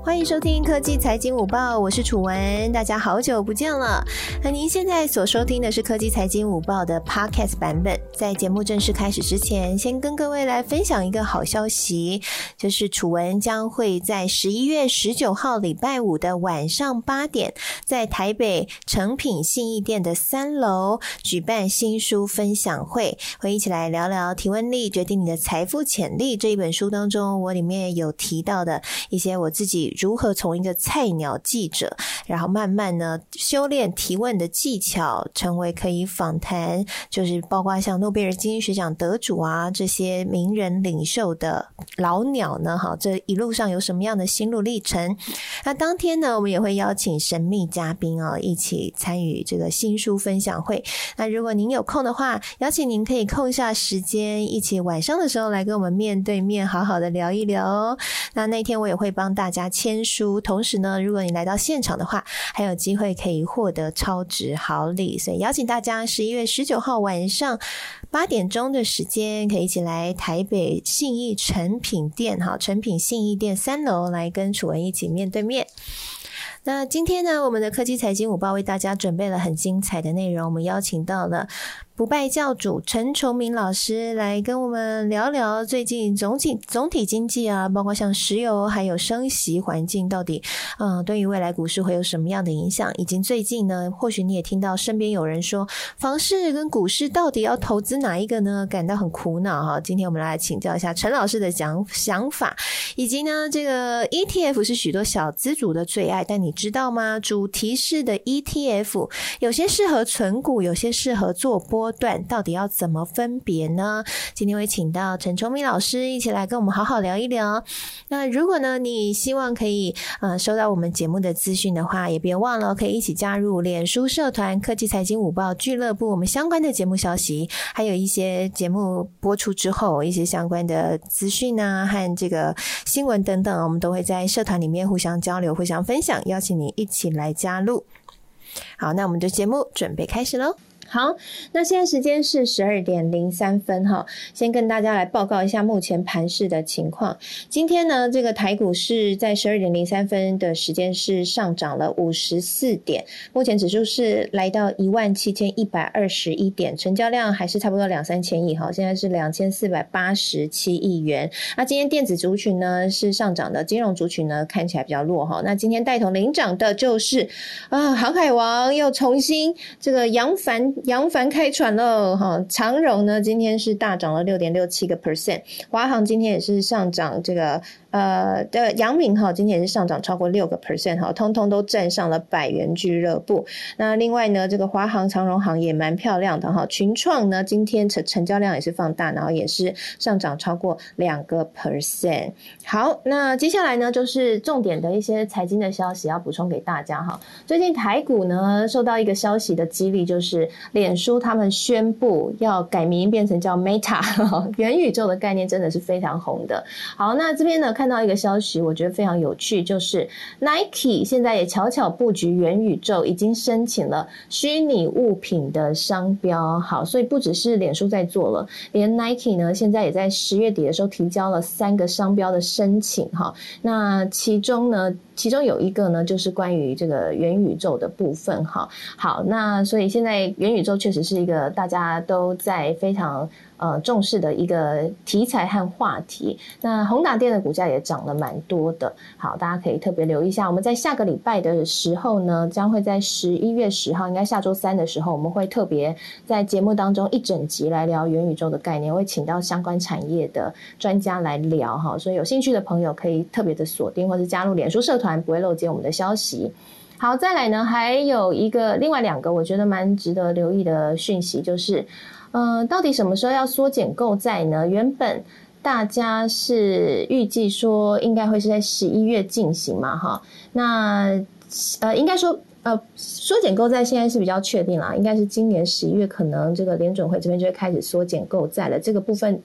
欢迎收听科技财经午报，我是楚文，大家好久不见了。那您现在所收听的是科技财经午报的 Podcast 版本。在节目正式开始之前，先跟各位来分享一个好消息，就是楚文将会在十一月十九号礼拜五的晚上八点，在台北诚品信义店的三楼举办新书分享会，会一起来聊聊《提问力决定你的财富潜力》这一本书当中，我里面有提到的一些我自己。如何从一个菜鸟记者，然后慢慢呢修炼提问的技巧，成为可以访谈，就是包括像诺贝尔经济学奖得主啊这些名人领袖的老鸟呢？哈，这一路上有什么样的心路历程？那当天呢，我们也会邀请神秘嘉宾啊，一起参与这个新书分享会。那如果您有空的话，邀请您可以空下时间，一起晚上的时候来跟我们面对面好好的聊一聊哦。那那天我也会帮大家。签书，同时呢，如果你来到现场的话，还有机会可以获得超值好礼，所以邀请大家十一月十九号晚上八点钟的时间，可以一起来台北信义成品店，哈，成品信义店三楼来跟楚文一起面对面。那今天呢，我们的科技财经五报为大家准备了很精彩的内容，我们邀请到了。不败教主陈崇明老师来跟我们聊聊最近总体总体经济啊，包括像石油还有升息环境，到底嗯对于未来股市会有什么样的影响？以及最近呢，或许你也听到身边有人说，房市跟股市到底要投资哪一个呢？感到很苦恼哈。今天我们来请教一下陈老师的想想法，以及呢，这个 ETF 是许多小资主的最爱，但你知道吗？主题式的 ETF 有些适合存股，有些适合做波。段到底要怎么分别呢？今天会请到陈崇明老师一起来跟我们好好聊一聊。那如果呢，你希望可以呃收到我们节目的资讯的话，也别忘了可以一起加入脸书社团“科技财经午报俱乐部”，我们相关的节目消息，还有一些节目播出之后一些相关的资讯啊和这个新闻等等，我们都会在社团里面互相交流、互相分享，邀请你一起来加入。好，那我们的节目准备开始喽。好，那现在时间是十二点零三分哈，先跟大家来报告一下目前盘市的情况。今天呢，这个台股是在十二点零三分的时间是上涨了五十四点，目前指数是来到一万七千一百二十一点，成交量还是差不多两三千亿哈，现在是两千四百八十七亿元。那今天电子族群呢是上涨的，金融族群呢看起来比较弱哈。那今天带头领涨的就是啊，航海王又重新这个扬帆。扬帆开船喽哈，长荣呢今天是大涨了六点六七个 percent，华航今天也是上涨这个。呃的阳明哈，今天也是上涨超过六个 percent 哈，通通都站上了百元俱乐部。那另外呢，这个华航、长荣航也蛮漂亮的哈。群创呢，今天成成交量也是放大，然后也是上涨超过两个 percent。好，那接下来呢，就是重点的一些财经的消息要补充给大家哈。最近台股呢，受到一个消息的激励，就是脸书他们宣布要改名变成叫 Meta，元宇宙的概念真的是非常红的。好，那这边呢。看到一个消息，我觉得非常有趣，就是 Nike 现在也悄悄布局元宇宙，已经申请了虚拟物品的商标。好，所以不只是脸书在做了，连 Nike 呢，现在也在十月底的时候提交了三个商标的申请。哈，那其中呢，其中有一个呢，就是关于这个元宇宙的部分。哈，好，那所以现在元宇宇宙确实是一个大家都在非常。呃，重视的一个题材和话题。那宏达电的股价也涨了蛮多的。好，大家可以特别留意一下。我们在下个礼拜的时候呢，将会在十一月十号，应该下周三的时候，我们会特别在节目当中一整集来聊元宇宙的概念，会请到相关产业的专家来聊哈。所以有兴趣的朋友可以特别的锁定，或者加入脸书社团，不会漏接我们的消息。好，再来呢，还有一个另外两个我觉得蛮值得留意的讯息，就是。嗯，到底什么时候要缩减购债呢？原本大家是预计说应该会是在十一月进行嘛，哈。那呃，应该说呃，缩减购债现在是比较确定啦，应该是今年十一月可能这个联准会这边就会开始缩减购债了，这个部分。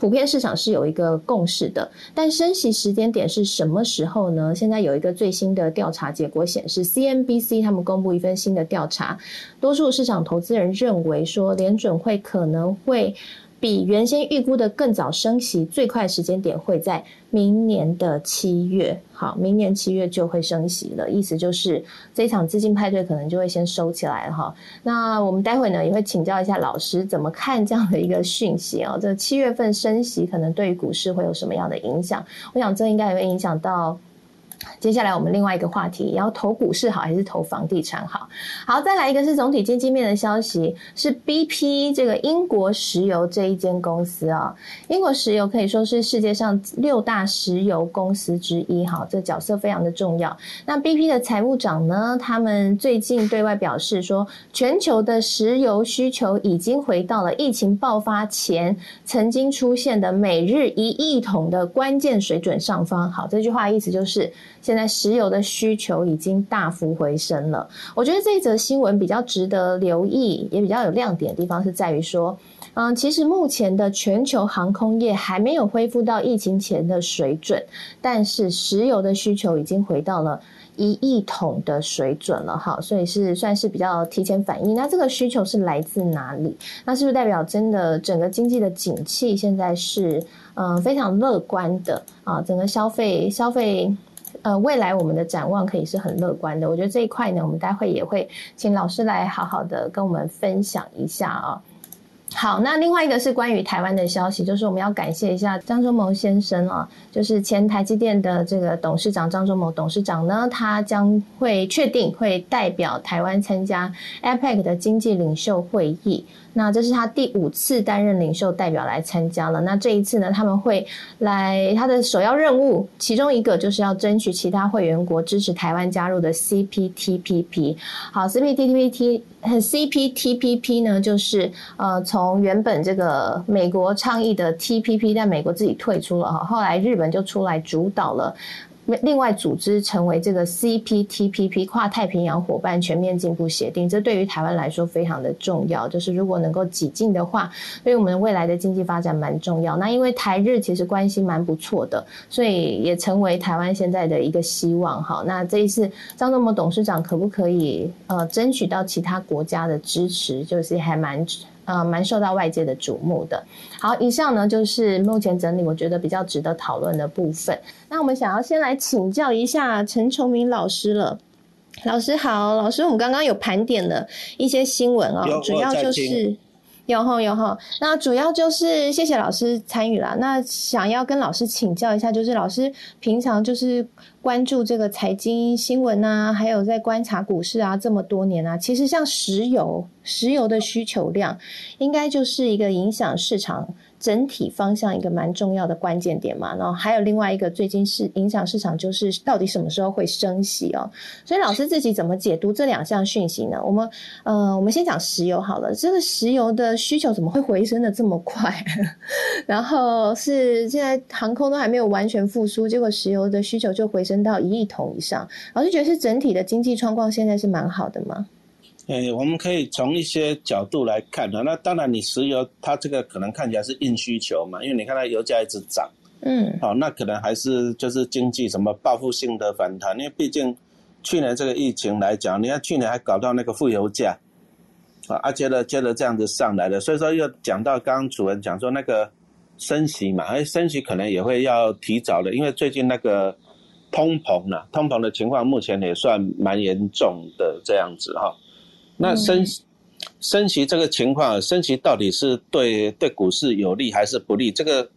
普遍市场是有一个共识的，但升息时间点是什么时候呢？现在有一个最新的调查结果显示，CNBC 他们公布一份新的调查，多数市场投资人认为说，联准会可能会比原先预估的更早升息，最快时间点会在明年的七月。好，明年七月就会升息了，意思就是这场资金派对可能就会先收起来哈。那我们待会呢也会请教一下老师怎么看这样的一个讯息哦。这七月份升息可能对于股市会有什么样的影响？我想这应该也会影响到。接下来我们另外一个话题，要投股市好还是投房地产好？好，再来一个是总体经济面的消息，是 BP 这个英国石油这一间公司啊。英国石油可以说是世界上六大石油公司之一，哈，这角色非常的重要。那 BP 的财务长呢，他们最近对外表示说，全球的石油需求已经回到了疫情爆发前曾经出现的每日一亿桶的关键水准上方。好，这句话意思就是。现在石油的需求已经大幅回升了。我觉得这一则新闻比较值得留意，也比较有亮点的地方是在于说，嗯，其实目前的全球航空业还没有恢复到疫情前的水准，但是石油的需求已经回到了一亿桶的水准了，哈，所以是算是比较提前反应。那这个需求是来自哪里？那是不是代表真的整个经济的景气现在是嗯非常乐观的啊？整个消费消费。呃，未来我们的展望可以是很乐观的。我觉得这一块呢，我们待会也会请老师来好好的跟我们分享一下啊。好，那另外一个是关于台湾的消息，就是我们要感谢一下张忠谋先生啊，就是前台积电的这个董事长张忠谋董事长呢，他将会确定会代表台湾参加 APEC 的经济领袖会议。那这是他第五次担任领袖代表来参加了。那这一次呢，他们会来他的首要任务，其中一个就是要争取其他会员国支持台湾加入的 CPTPP。好，CPTPP CPTPP 呢，就是呃从原本这个美国倡议的 TPP，但美国自己退出了哈，后来日本就出来主导了。另外组织成为这个 CPTPP 跨太平洋伙伴全面进步协定，这对于台湾来说非常的重要。就是如果能够挤进的话，对我们未来的经济发展蛮重要。那因为台日其实关系蛮不错的，所以也成为台湾现在的一个希望。哈，那这一次张忠谋董事长可不可以呃争取到其他国家的支持，就是还蛮。呃，蛮受到外界的瞩目的。好，以上呢就是目前整理我觉得比较值得讨论的部分。那我们想要先来请教一下陈崇明老师了。老师好，老师，我们刚刚有盘点了一些新闻哦，主要就是有哈有哈。那主要就是谢谢老师参与了。那想要跟老师请教一下，就是老师平常就是。关注这个财经新闻啊，还有在观察股市啊，这么多年啊，其实像石油，石油的需求量，应该就是一个影响市场。整体方向一个蛮重要的关键点嘛，然后还有另外一个最近是影响市场，就是到底什么时候会升息哦。所以老师自己怎么解读这两项讯息呢？我们呃，我们先讲石油好了。这个石油的需求怎么会回升的这么快？然后是现在航空都还没有完全复苏，结果石油的需求就回升到一亿桶以上。老师觉得是整体的经济状况现在是蛮好的吗？哎，我们可以从一些角度来看的。那当然，你石油它这个可能看起来是硬需求嘛，因为你看它油价一直涨，嗯，好，那可能还是就是经济什么报复性的反弹。因为毕竟去年这个疫情来讲，你看去年还搞到那个负油价，啊，接着接着这样子上来的，所以说又讲到刚刚主任讲说那个升息嘛，哎，升息可能也会要提早的，因为最近那个通膨呢，通膨的情况目前也算蛮严重的这样子哈。那升升息这个情况，升息到底是对对股市有利还是不利？这个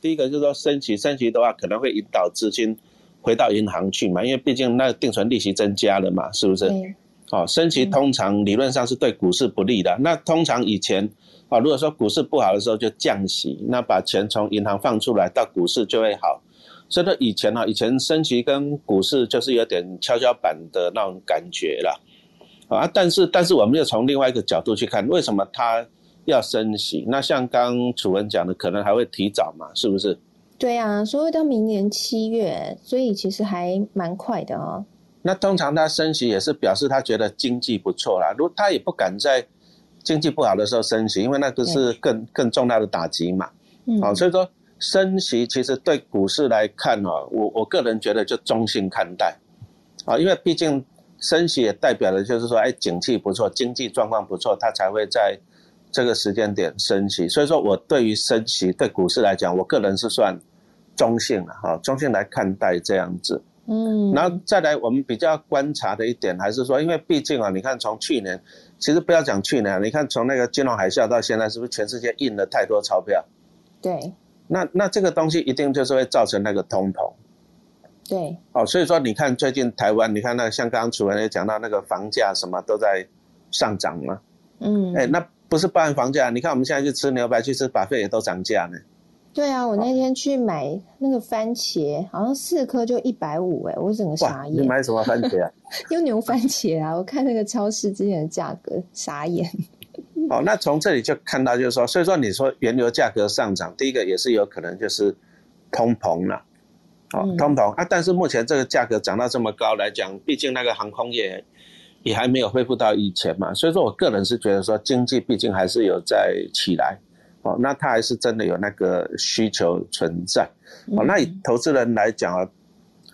第一个就是说，升息升息的话，可能会引导资金回到银行去嘛，因为毕竟那定存利息增加了嘛，是不是？哦，升息通常理论上是对股市不利的。那通常以前啊，如果说股市不好的时候就降息，那把钱从银行放出来到股市就会好。所以说以前呢，以前升息跟股市就是有点跷跷板的那种感觉了。啊，但是但是我们又从另外一个角度去看，为什么它要升息？那像刚楚文讲的，可能还会提早嘛，是不是？对啊，所以到明年七月，所以其实还蛮快的哦。那通常它升息也是表示他觉得经济不错啦，如他也不敢在经济不好的时候升息，因为那个是更更重大的打击嘛。嗯。好，所以说升息其实对股市来看哦，我我个人觉得就中性看待啊，因为毕竟。升息也代表的就是说，哎，景气不错，经济状况不错，它才会在这个时间点升息，所以说我对于升息对股市来讲，我个人是算中性了哈，中性来看待这样子。嗯，然后再来我们比较观察的一点，还是说，因为毕竟啊，你看从去年，其实不要讲去年，你看从那个金融海啸到现在，是不是全世界印了太多钞票？对。那那这个东西一定就是会造成那个通膨。对。哦，所以说你看最近台湾，你看那像刚刚主任也讲到那个房价什么都在上涨嘛。嗯。哎，那不是包含房价，你看我们现在去吃牛排、去吃把费也都涨价呢。对啊，我那天去买那个番茄，好像四颗就一百五，哎，我整个傻眼。你买什么番茄啊？用牛番茄啊！我看那个超市之前的价格，傻眼。哦，那从这里就看到，就是说，所以说你说原油价格上涨，第一个也是有可能就是通膨了，哦，通膨啊。但是目前这个价格涨到这么高来讲，毕竟那个航空业也还没有恢复到以前嘛，所以说我个人是觉得说，经济毕竟还是有在起来。哦，那它还是真的有那个需求存在。哦，那以投资人来讲啊，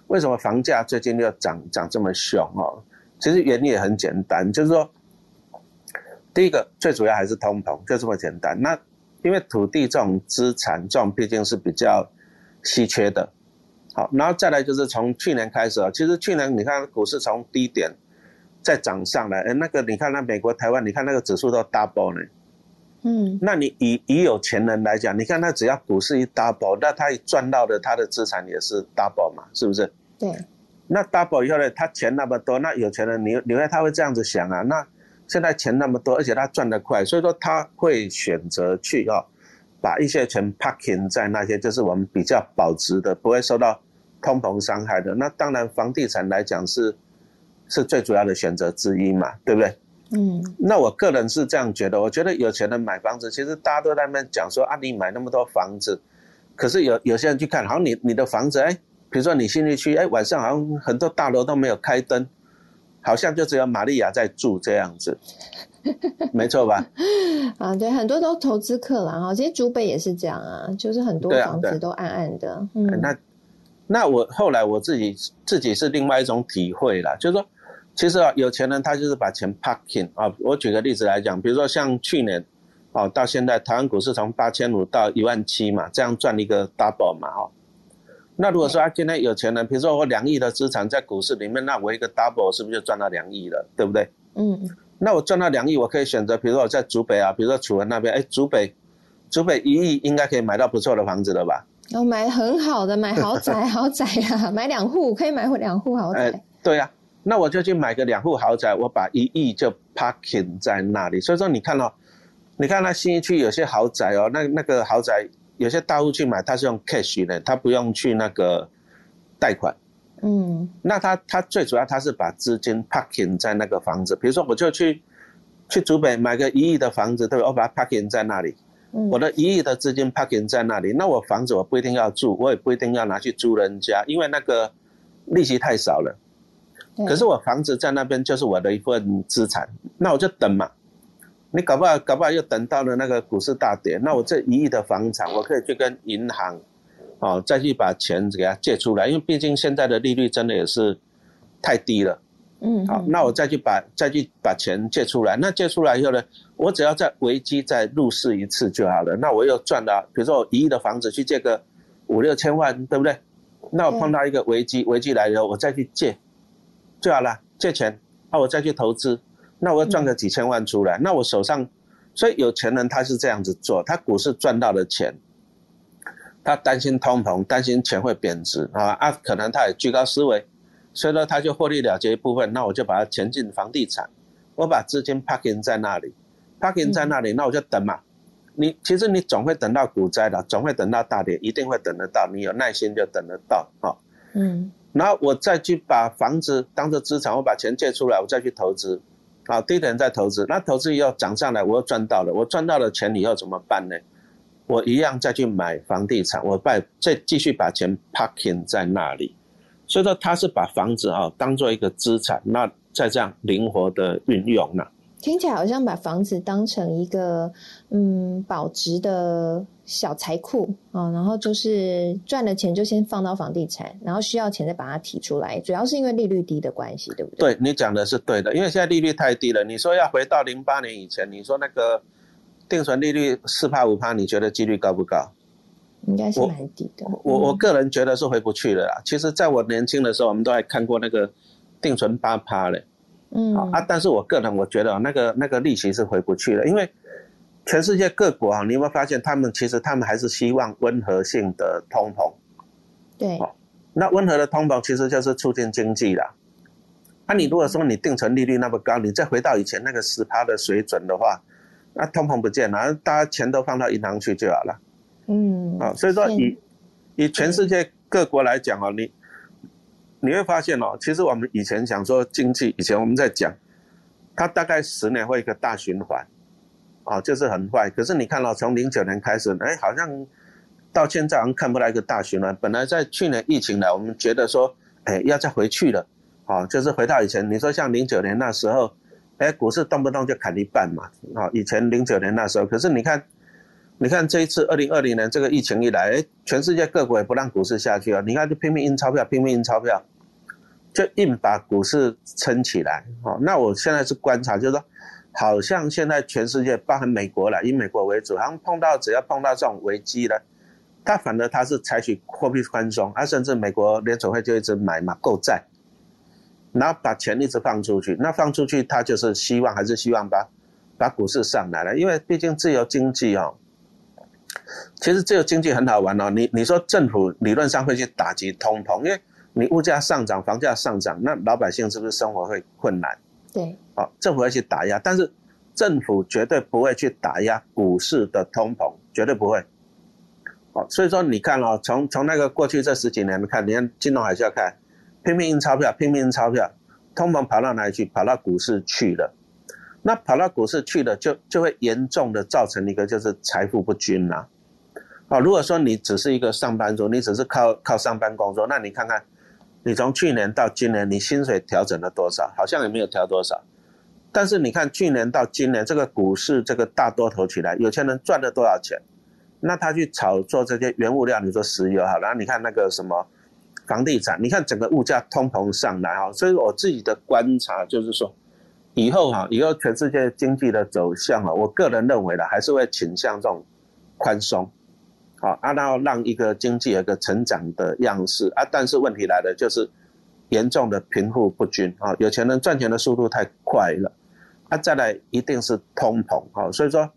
为什么房价最近又涨涨这么凶？哦，其实原因也很简单，就是说，第一个最主要还是通膨，就这么简单。那因为土地这种资产，这种毕竟是比较稀缺的。好，然后再来就是从去年开始啊，其实去年你看股市从低点再涨上来，哎，那个你看那美国、台湾，你看那个指数都 double 呢。嗯，那你以以有钱人来讲，你看他只要股市一 double，那他赚到的他的资产也是 double 嘛，是不是？对。那 double 以后呢，他钱那么多，那有钱人你你为他会这样子想啊？那现在钱那么多，而且他赚得快，所以说他会选择去哦，把一些钱 parking 在那些就是我们比较保值的，不会受到通膨伤害的。那当然，房地产来讲是是最主要的选择之一嘛，对不对？嗯，那我个人是这样觉得，我觉得有钱人买房子，其实大家都在那边讲说啊，你买那么多房子，可是有有些人去看，好像你你的房子，哎，比如说你新力区，哎，晚上好像很多大楼都没有开灯，好像就只有玛利亚在住这样子，没错吧？啊，对，很多都投资客了哈，其实竹北也是这样啊，就是很多房子都暗暗的。嗯，那那我后来我自己自己是另外一种体会啦，就是说。其实啊，有钱人他就是把钱 parking 啊。我举个例子来讲，比如说像去年，哦，到现在台湾股市从八千五到一万七嘛，这样赚一个 double 嘛，哦。那如果说他今天有钱人，比如说我两亿的资产在股市里面，那我一个 double 是不是就赚到两亿了？对不对？嗯。那我赚到两亿，我可以选择，比如说我在竹北啊，比如说楚文那边，哎，竹北，竹北一亿应该可以买到不错的房子了吧？哦，买很好的，买豪宅，豪宅啊，买两户可以买两户豪宅。对呀。那我就去买个两户豪宅，我把一亿就 parking 在那里。所以说，你看哦，你看那新一区有些豪宅哦，那那个豪宅有些大户去买，他是用 cash 的，他不用去那个贷款。嗯，那他他最主要他是把资金 parking 在那个房子。比如说，我就去去竹北买个一亿的房子，对吧？我把它 parking 在那里，我的一亿的资金 parking 在那里，那我房子我不一定要住，我也不一定要拿去租人家，因为那个利息太少了。可是我房子在那边就是我的一份资产，那我就等嘛。你搞不好搞不好又等到了那个股市大跌，那我这一亿的房产，我可以去跟银行，哦，再去把钱给他借出来，因为毕竟现在的利率真的也是太低了。嗯，好，那我再去把再去把钱借出来，那借出来以后呢，我只要在危机再入市一次就好了。那我又赚了，比如说我一亿的房子去借个五六千万，对不对？那我碰到一个危机，危机来了，我再去借。就好了，借钱，那我再去投资，那我要赚个几千万出来，那我手上，所以有钱人他是这样子做，他股市赚到的钱，他担心通膨，担心钱会贬值啊啊，可能他也居高思维，所以呢他就获利了结一部分，那我就把它钱进房地产，我把资金 parking 在那里，parking 在那里，那我就等嘛，你其实你总会等到股灾的，总会等到大跌，一定会等得到，你有耐心就等得到啊，嗯。然后我再去把房子当做资产，我把钱借出来，我再去投资，啊，低点再投资，那投资以后涨上来，我又赚到了，我赚到了钱以后怎么办呢？我一样再去买房地产，我再再继续把钱 parking 在那里，所以说他是把房子啊当做一个资产，那再这样灵活的运用呢。听起来好像把房子当成一个嗯保值的小财库啊，然后就是赚了钱就先放到房地产，然后需要钱再把它提出来，主要是因为利率低的关系，对不对？对你讲的是对的，因为现在利率太低了。你说要回到零八年以前，你说那个定存利率四趴五趴，你觉得几率高不高？应该是蛮低的。我我个人觉得是回不去了啦。其实，在我年轻的时候，我们都还看过那个定存八趴嘞。嗯啊，但是我个人我觉得那个那个利息是回不去了，因为全世界各国啊，你有没有发现他们其实他们还是希望温和性的通膨？对。那温和的通膨其实就是促进经济啦。那你如果说你定存利率那么高，你再回到以前那个十趴的水准的话，那通膨不见了，大家钱都放到银行去就好了。嗯，啊，所以说以以全世界各国来讲啊，你你会发现哦，其实我们以前讲说经济，以前我们在讲，它大概十年会一个大循环，啊，就是很坏。可是你看到从零九年开始，哎，好像。到现在好像看不到一个大循环。本来在去年疫情来，我们觉得说，哎，要再回去了，啊，就是回到以前。你说像零九年那时候，哎，股市动不动就砍一半嘛，啊，以前零九年那时候。可是你看，你看这一次二零二零年这个疫情一来，全世界各国也不让股市下去啊，你看就拼命印钞票，拼命印钞票，就硬把股市撑起来。哦，那我现在是观察，就是说，好像现在全世界，包含美国了，以美国为主，好像碰到只要碰到这种危机了。他反而他是采取货币宽松，啊，甚至美国联储会就一直买嘛购债，然后把钱一直放出去，那放出去他就是希望还是希望把把股市上来了，因为毕竟自由经济哦，其实这个经济很好玩哦，你你说政府理论上会去打击通膨，因为你物价上涨，房价上涨，那老百姓是不是生活会困难？对，哦，政府会去打压，但是政府绝对不会去打压股市的通膨，绝对不会。所以说，你看哦，从从那个过去这十几年看，你看金融海啸看，拼命印钞票，拼命印钞票，通膨跑到哪里去？跑到股市去了。那跑到股市去了，就就会严重的造成一个就是财富不均呐。哦，如果说你只是一个上班族，你只是靠靠上班工作，那你看看，你从去年到今年，你薪水调整了多少？好像也没有调多少。但是你看去年到今年，这个股市这个大多头起来，有钱人赚了多少钱？那他去炒作这些原物料，你说石油哈，然后你看那个什么房地产，你看整个物价通膨上来哈，所以我自己的观察就是说，以后哈，以后全世界经济的走向啊，我个人认为呢，还是会倾向这种宽松，好啊，然后让一个经济有个成长的样式啊，但是问题来了，就是严重的贫富不均啊，有钱人赚钱的速度太快了，啊，再来一定是通膨啊，所以说。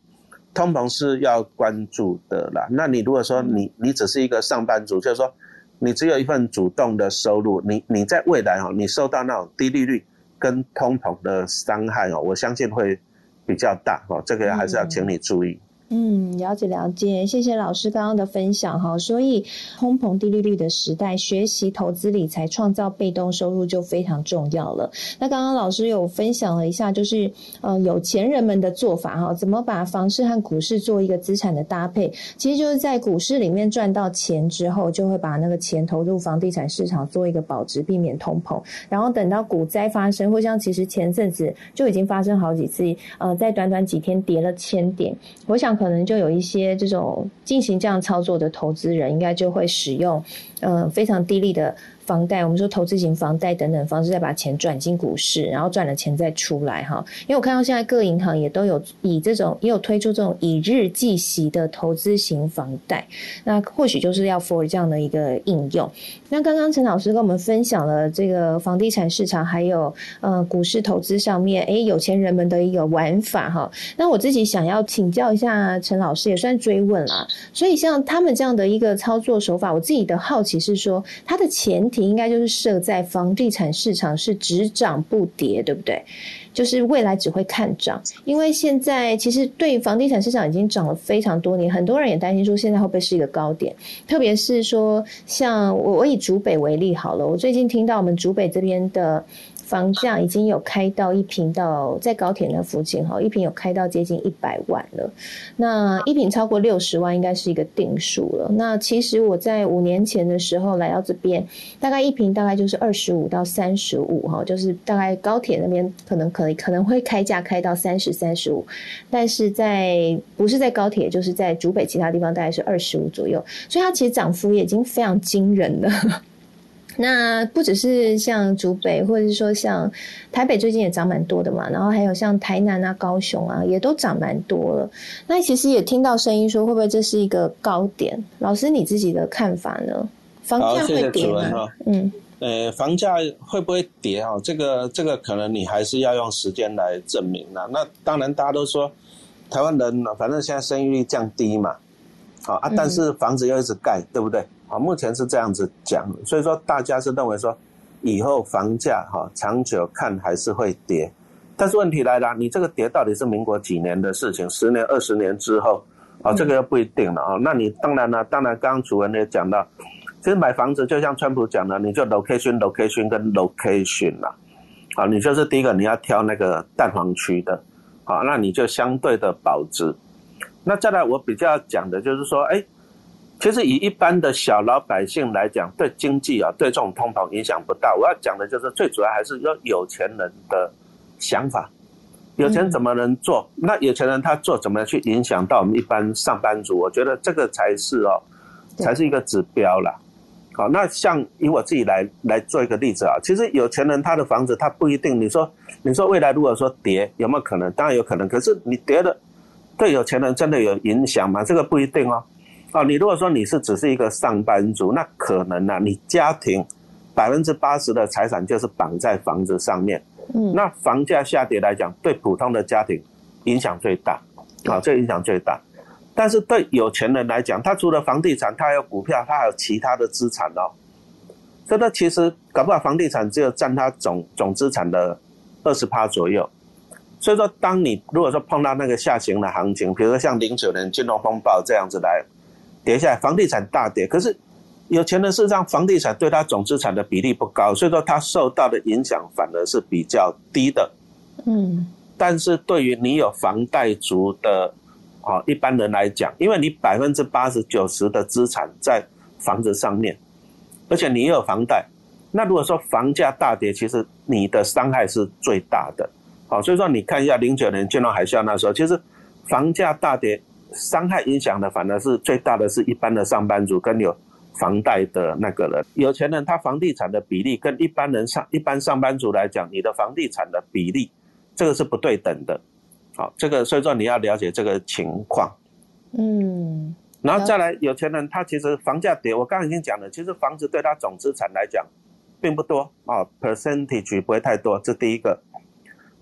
通膨是要关注的啦。那你如果说你你只是一个上班族，就是说你只有一份主动的收入，你你在未来哈，你受到那种低利率跟通膨的伤害哦，我相信会比较大哦。这个还是要请你注意。嗯，嗯了解了解，谢谢老师刚刚的分享哈。所以，通膨低利率的时代，学习投资理财，创造被动收入就非常重要了。那刚刚老师有分享了一下，就是呃有钱人们的做法哈，怎么把房市和股市做一个资产的搭配？其实就是在股市里面赚到钱之后，就会把那个钱投入房地产市场做一个保值，避免通膨。然后等到股灾发生，或像其实前阵子就已经发生好几次，呃，在短短几天跌了千点，我想。可能就有一些这种进行这样操作的投资人，应该就会使用，嗯，非常低利的。房贷，我们说投资型房贷等等方式，再把钱转进股市，然后赚了钱再出来哈。因为我看到现在各银行也都有以这种，也有推出这种以日计息的投资型房贷，那或许就是要 for 这样的一个应用。那刚刚陈老师跟我们分享了这个房地产市场，还有呃股市投资上面，哎，有钱人们的一个玩法哈。那我自己想要请教一下陈老师，也算追问啦。所以像他们这样的一个操作手法，我自己的好奇是说，它的前提。应该就是设在房地产市场是只涨不跌，对不对？就是未来只会看涨，因为现在其实对房地产市场已经涨了非常多年，很多人也担心说现在会不会是一个高点，特别是说像我我以竹北为例好了，我最近听到我们竹北这边的。房价已经有开到一平到在高铁那附近哈，一平有开到接近一百万了。那一平超过六十万应该是一个定数了。那其实我在五年前的时候来到这边，大概一平大概就是二十五到三十五哈，就是大概高铁那边可能可以可能会开价开到三十三十五，但是在不是在高铁，就是在竹北其他地方大概是二十五左右，所以它其实涨幅也已经非常惊人了。那不只是像竹北，或者是说像台北，最近也涨蛮多的嘛。然后还有像台南啊、高雄啊，也都涨蛮多了。那其实也听到声音说，会不会这是一个高点？老师你自己的看法呢？房价会跌吗？嗯，呃，房价会不会跌啊？这个这个可能你还是要用时间来证明了。那当然，大家都说台湾人反正现在生育率降低嘛，好啊，但是房子又一直盖，对不对？啊，目前是这样子讲，所以说大家是认为说，以后房价哈长久看还是会跌，但是问题来了，你这个跌到底是民国几年的事情？十年、二十年之后，啊，这个又不一定了啊。那你当然呢，当然刚刚主人也讲到，其实买房子就像川普讲的，你就 location、location 跟 location 啦，啊，你就是第一个你要挑那个蛋黄区的，啊，那你就相对的保值。那再来我比较讲的就是说，哎。其实以一般的小老百姓来讲，对经济啊，对这种通膨影响不大。我要讲的就是最主要还是要有钱人的想法，有钱怎么能做？那有钱人他做怎么去影响到我们一般上班族？我觉得这个才是哦，才是一个指标啦。好，那像以我自己来来做一个例子啊，其实有钱人他的房子他不一定，你说你说未来如果说跌有没有可能？当然有可能，可是你跌了，对有钱人真的有影响吗？这个不一定哦。哦，你如果说你是只是一个上班族，那可能呢，你家庭百分之八十的财产就是绑在房子上面。嗯，那房价下跌来讲，对普通的家庭影响最大，啊，这影响最大。但是对有钱人来讲，他除了房地产，他还有股票，他还有其他的资产哦。所以他其实搞不好房地产只有占他总总资产的二十趴左右。所以说，当你如果说碰到那个下行的行情，比如说像零九年金融风暴这样子来。跌下来，房地产大跌，可是有钱人事实上房地产对他总资产的比例不高，所以说他受到的影响反而是比较低的。嗯，但是对于你有房贷族的啊一般人来讲，因为你百分之八十九十的资产在房子上面，而且你又有房贷，那如果说房价大跌，其实你的伤害是最大的。好，所以说你看一下零九年金融海啸那时候，其实房价大跌。伤害影响的反而是最大的是一般的上班族跟有房贷的那个人，有钱人他房地产的比例跟一般人上一般上班族来讲，你的房地产的比例这个是不对等的，好，这个所以说你要了解这个情况，嗯，然后再来有钱人他其实房价跌，我刚刚已经讲了，其实房子对他总资产来讲并不多啊，percentage 不会太多，这第一个。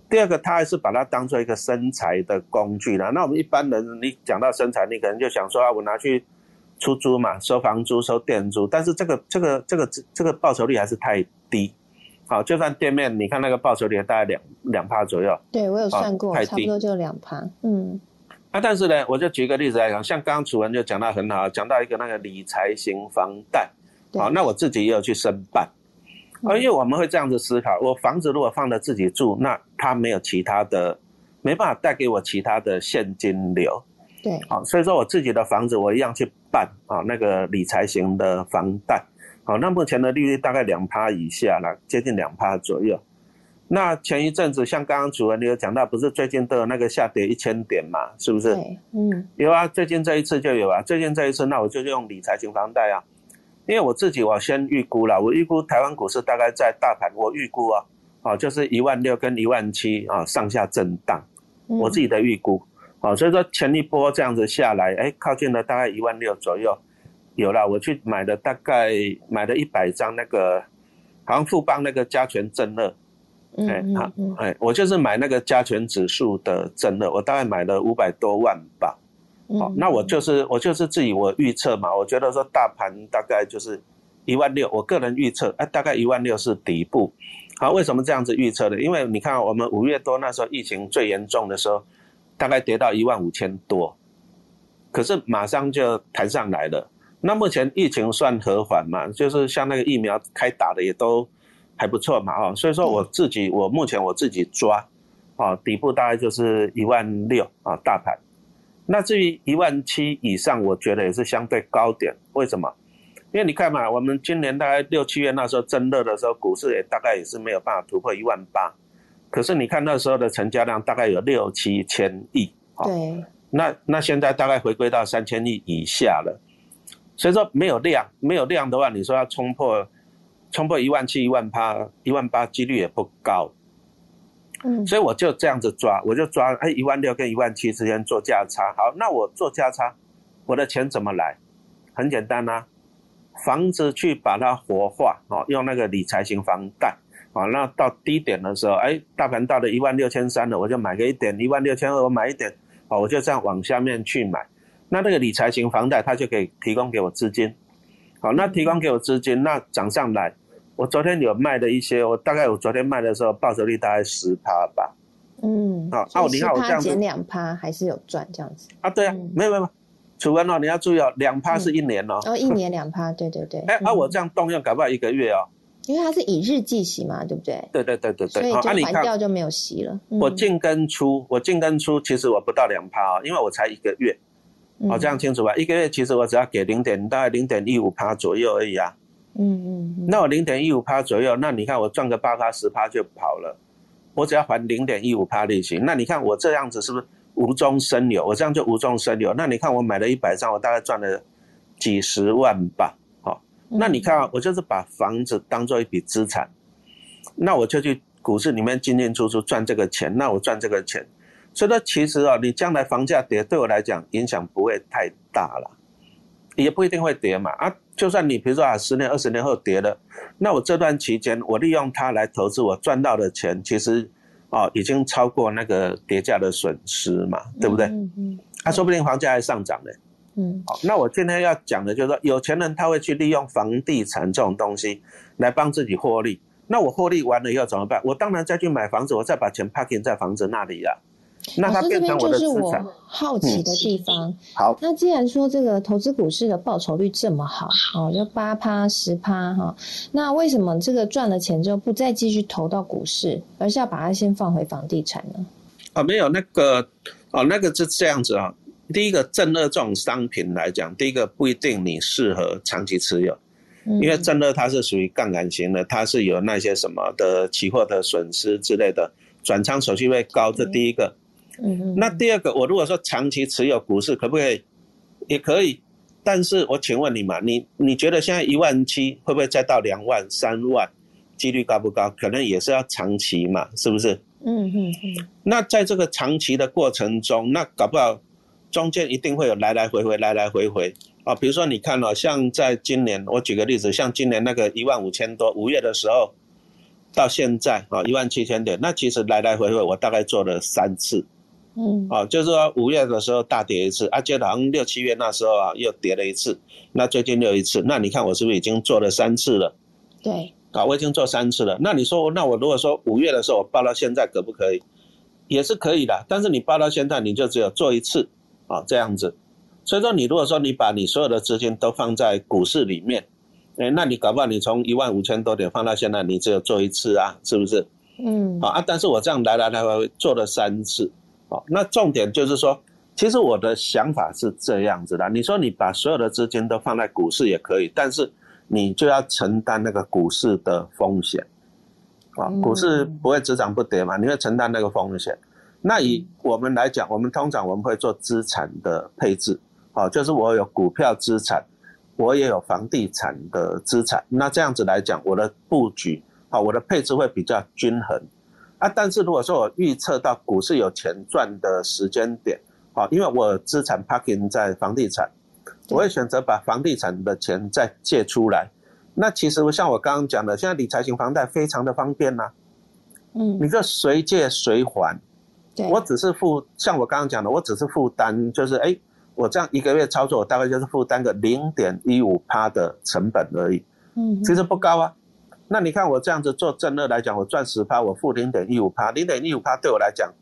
第二个，他还是把它当做一个生财的工具啦。那我们一般人，你讲到生财，你可能就想说啊，我拿去出租嘛，收房租、收店租。但是这个、这个、这个、这个报酬率还是太低。好，就算店面，你看那个报酬率大概两两趴左右。对我有算过，差不多就两趴。嗯。啊，但是呢，我就举个例子来讲，像刚刚楚文就讲到很好，讲到一个那个理财型房贷。好，那我自己也有去申办。啊，因为我们会这样子思考，我房子如果放着自己住，那它没有其他的，没办法带给我其他的现金流。对，好，所以说我自己的房子我一样去办啊，那个理财型的房贷。好，那目前的利率大概两趴以下了，接近两趴左右。那前一阵子像刚刚主任你有讲到，不是最近都有那个下跌一千点嘛？是不是？对，嗯，有啊，最近这一次就有啊，最近这一次，那我就用理财型房贷啊。因为我自己，我先预估了，我预估台湾股市大概在大盘，我预估啊，啊，就是一万六跟一万七啊上下震荡，我自己的预估，啊，所以说前一波这样子下来，哎，靠近了大概一万六左右，有了，我去买了大概买了一百张那个，好像富邦那个加权正热，哎，好，哎，我就是买那个加权指数的正热，我大概买了五百多万吧。好，那我就是我就是自己我预测嘛，我觉得说大盘大概就是一万六，我个人预测，哎，大概一万六是底部。好，为什么这样子预测呢？因为你看我们五月多那时候疫情最严重的时候，大概跌到一万五千多，可是马上就弹上来了。那目前疫情算和缓嘛，就是像那个疫苗开打的也都还不错嘛，哦，所以说我自己我目前我自己抓，啊，底部大概就是一万六啊，大盘。那至于一万七以上，我觉得也是相对高点。为什么？因为你看嘛，我们今年大概六七月那时候真热的时候，股市也大概也是没有办法突破一万八。可是你看那时候的成交量大概有六七千亿，对。那那现在大概回归到三千亿以下了。所以说没有量，没有量的话，你说要冲破冲破一万七、一万八、一万八几率也不高。所以我就这样子抓，我就抓哎一万六跟一万七之间做价差。好，那我做价差，我的钱怎么来？很简单呐，房子去把它活化哦，用那个理财型房贷啊，那到低点的时候，哎，大盘到了一万六千三了，我就买个一点，一万六千二我买一点，哦，我就这样往下面去买。那那个理财型房贷，它就可以提供给我资金。好，那提供给我资金，那涨上来，我昨天有卖的一些，我大概我昨天卖的时候，报酬率大概十趴吧。嗯，好，哦，你看我这样减两趴还是有赚这样子。啊，对啊，没有没有，楚文哦，你要注意哦，两趴是一年哦。哦，一年两趴，对对对。哎，啊，我这样动用搞不好一个月哦。因为它是以日计息嘛，对不对？对对对对对。所以就还掉就没有息了。我进跟出，我进跟出，其实我不到两趴哦，因为我才一个月。哦，这样清楚吧？一个月其实我只要给零点，大概零点一五趴左右而已啊。嗯嗯。那我零点一五趴左右，那你看我赚个八趴十趴就跑了，我只要还零点一五趴利息。那你看我这样子是不是无中生有？我这样就无中生有。那你看我买了一百张，我大概赚了几十万吧。好，那你看我就是把房子当做一笔资产，那我就去股市里面进进出出赚这个钱，那我赚这个钱。所以说，其实啊，你将来房价跌，对我来讲影响不会太大了，也不一定会跌嘛。啊，就算你比如说啊，十年、二十年后跌了，那我这段期间我利用它来投资，我赚到的钱其实哦，已经超过那个跌价的损失嘛，对不对？嗯嗯。啊，说不定房价还上涨呢。嗯。好，那我今天要讲的就是说，有钱人他会去利用房地产这种东西来帮自己获利。那我获利完了以后怎么办？我当然再去买房子，我再把钱 parking 在房子那里呀。老师这边就是我好奇的地方。好，那既然说这个投资股市的报酬率这么好，哦，就八趴十趴哈，那为什么这个赚了钱之后不再继续投到股市，而是要把它先放回房地产呢？啊，没有那个，哦，那个是这样子啊。第一个正二这种商品来讲，第一个不一定你适合长期持有，因为正二它是属于杠杆型的，它是有那些什么的期货的损失之类的，转仓手续费高，这第一个。嗯，那第二个，我如果说长期持有股市可不可以？也可以，但是我请问你嘛，你你觉得现在一万七会不会再到两万、三万？几率高不高？可能也是要长期嘛，是不是？嗯嗯嗯。那在这个长期的过程中，那搞不好中间一定会有来来回回、来来回回啊。比如说你看哦，像在今年，我举个例子，像今年那个一万五千多，五月的时候到现在啊一万七千点，那其实来来回回我大概做了三次。嗯，啊，就是说五月的时候大跌一次，啊，接着好像六七月那时候啊又跌了一次，那最近又一次，那你看我是不是已经做了三次了？对，啊，我已经做三次了。那你说，那我如果说五月的时候我报到现在可不可以？也是可以的，但是你报到现在你就只有做一次，啊，这样子。所以说你如果说你把你所有的资金都放在股市里面，哎，那你搞不好你从一万五千多点放到现在，你只有做一次啊，是不是？嗯，啊啊，但是我这样来来来回做了三次。好，那重点就是说，其实我的想法是这样子的。你说你把所有的资金都放在股市也可以，但是你就要承担那个股市的风险。啊，股市不会只涨不跌嘛，你会承担那个风险。那以我们来讲，我们通常我们会做资产的配置。好，就是我有股票资产，我也有房地产的资产。那这样子来讲，我的布局，好，我的配置会比较均衡。啊，但是如果说我预测到股市有钱赚的时间点，好，因为我资产 parking 在房地产，我会选择把房地产的钱再借出来。那其实像我刚刚讲的，现在理财型房贷非常的方便呐，嗯，你就随借随还，我只是负，像我刚刚讲的，我只是负担，就是哎，我这样一个月操作，我大概就是负担个零点一五趴的成本而已，嗯，其实不高啊。那你看我这样子做正二来讲，我赚十趴，我负零点一五趴，零点一五趴对我来讲，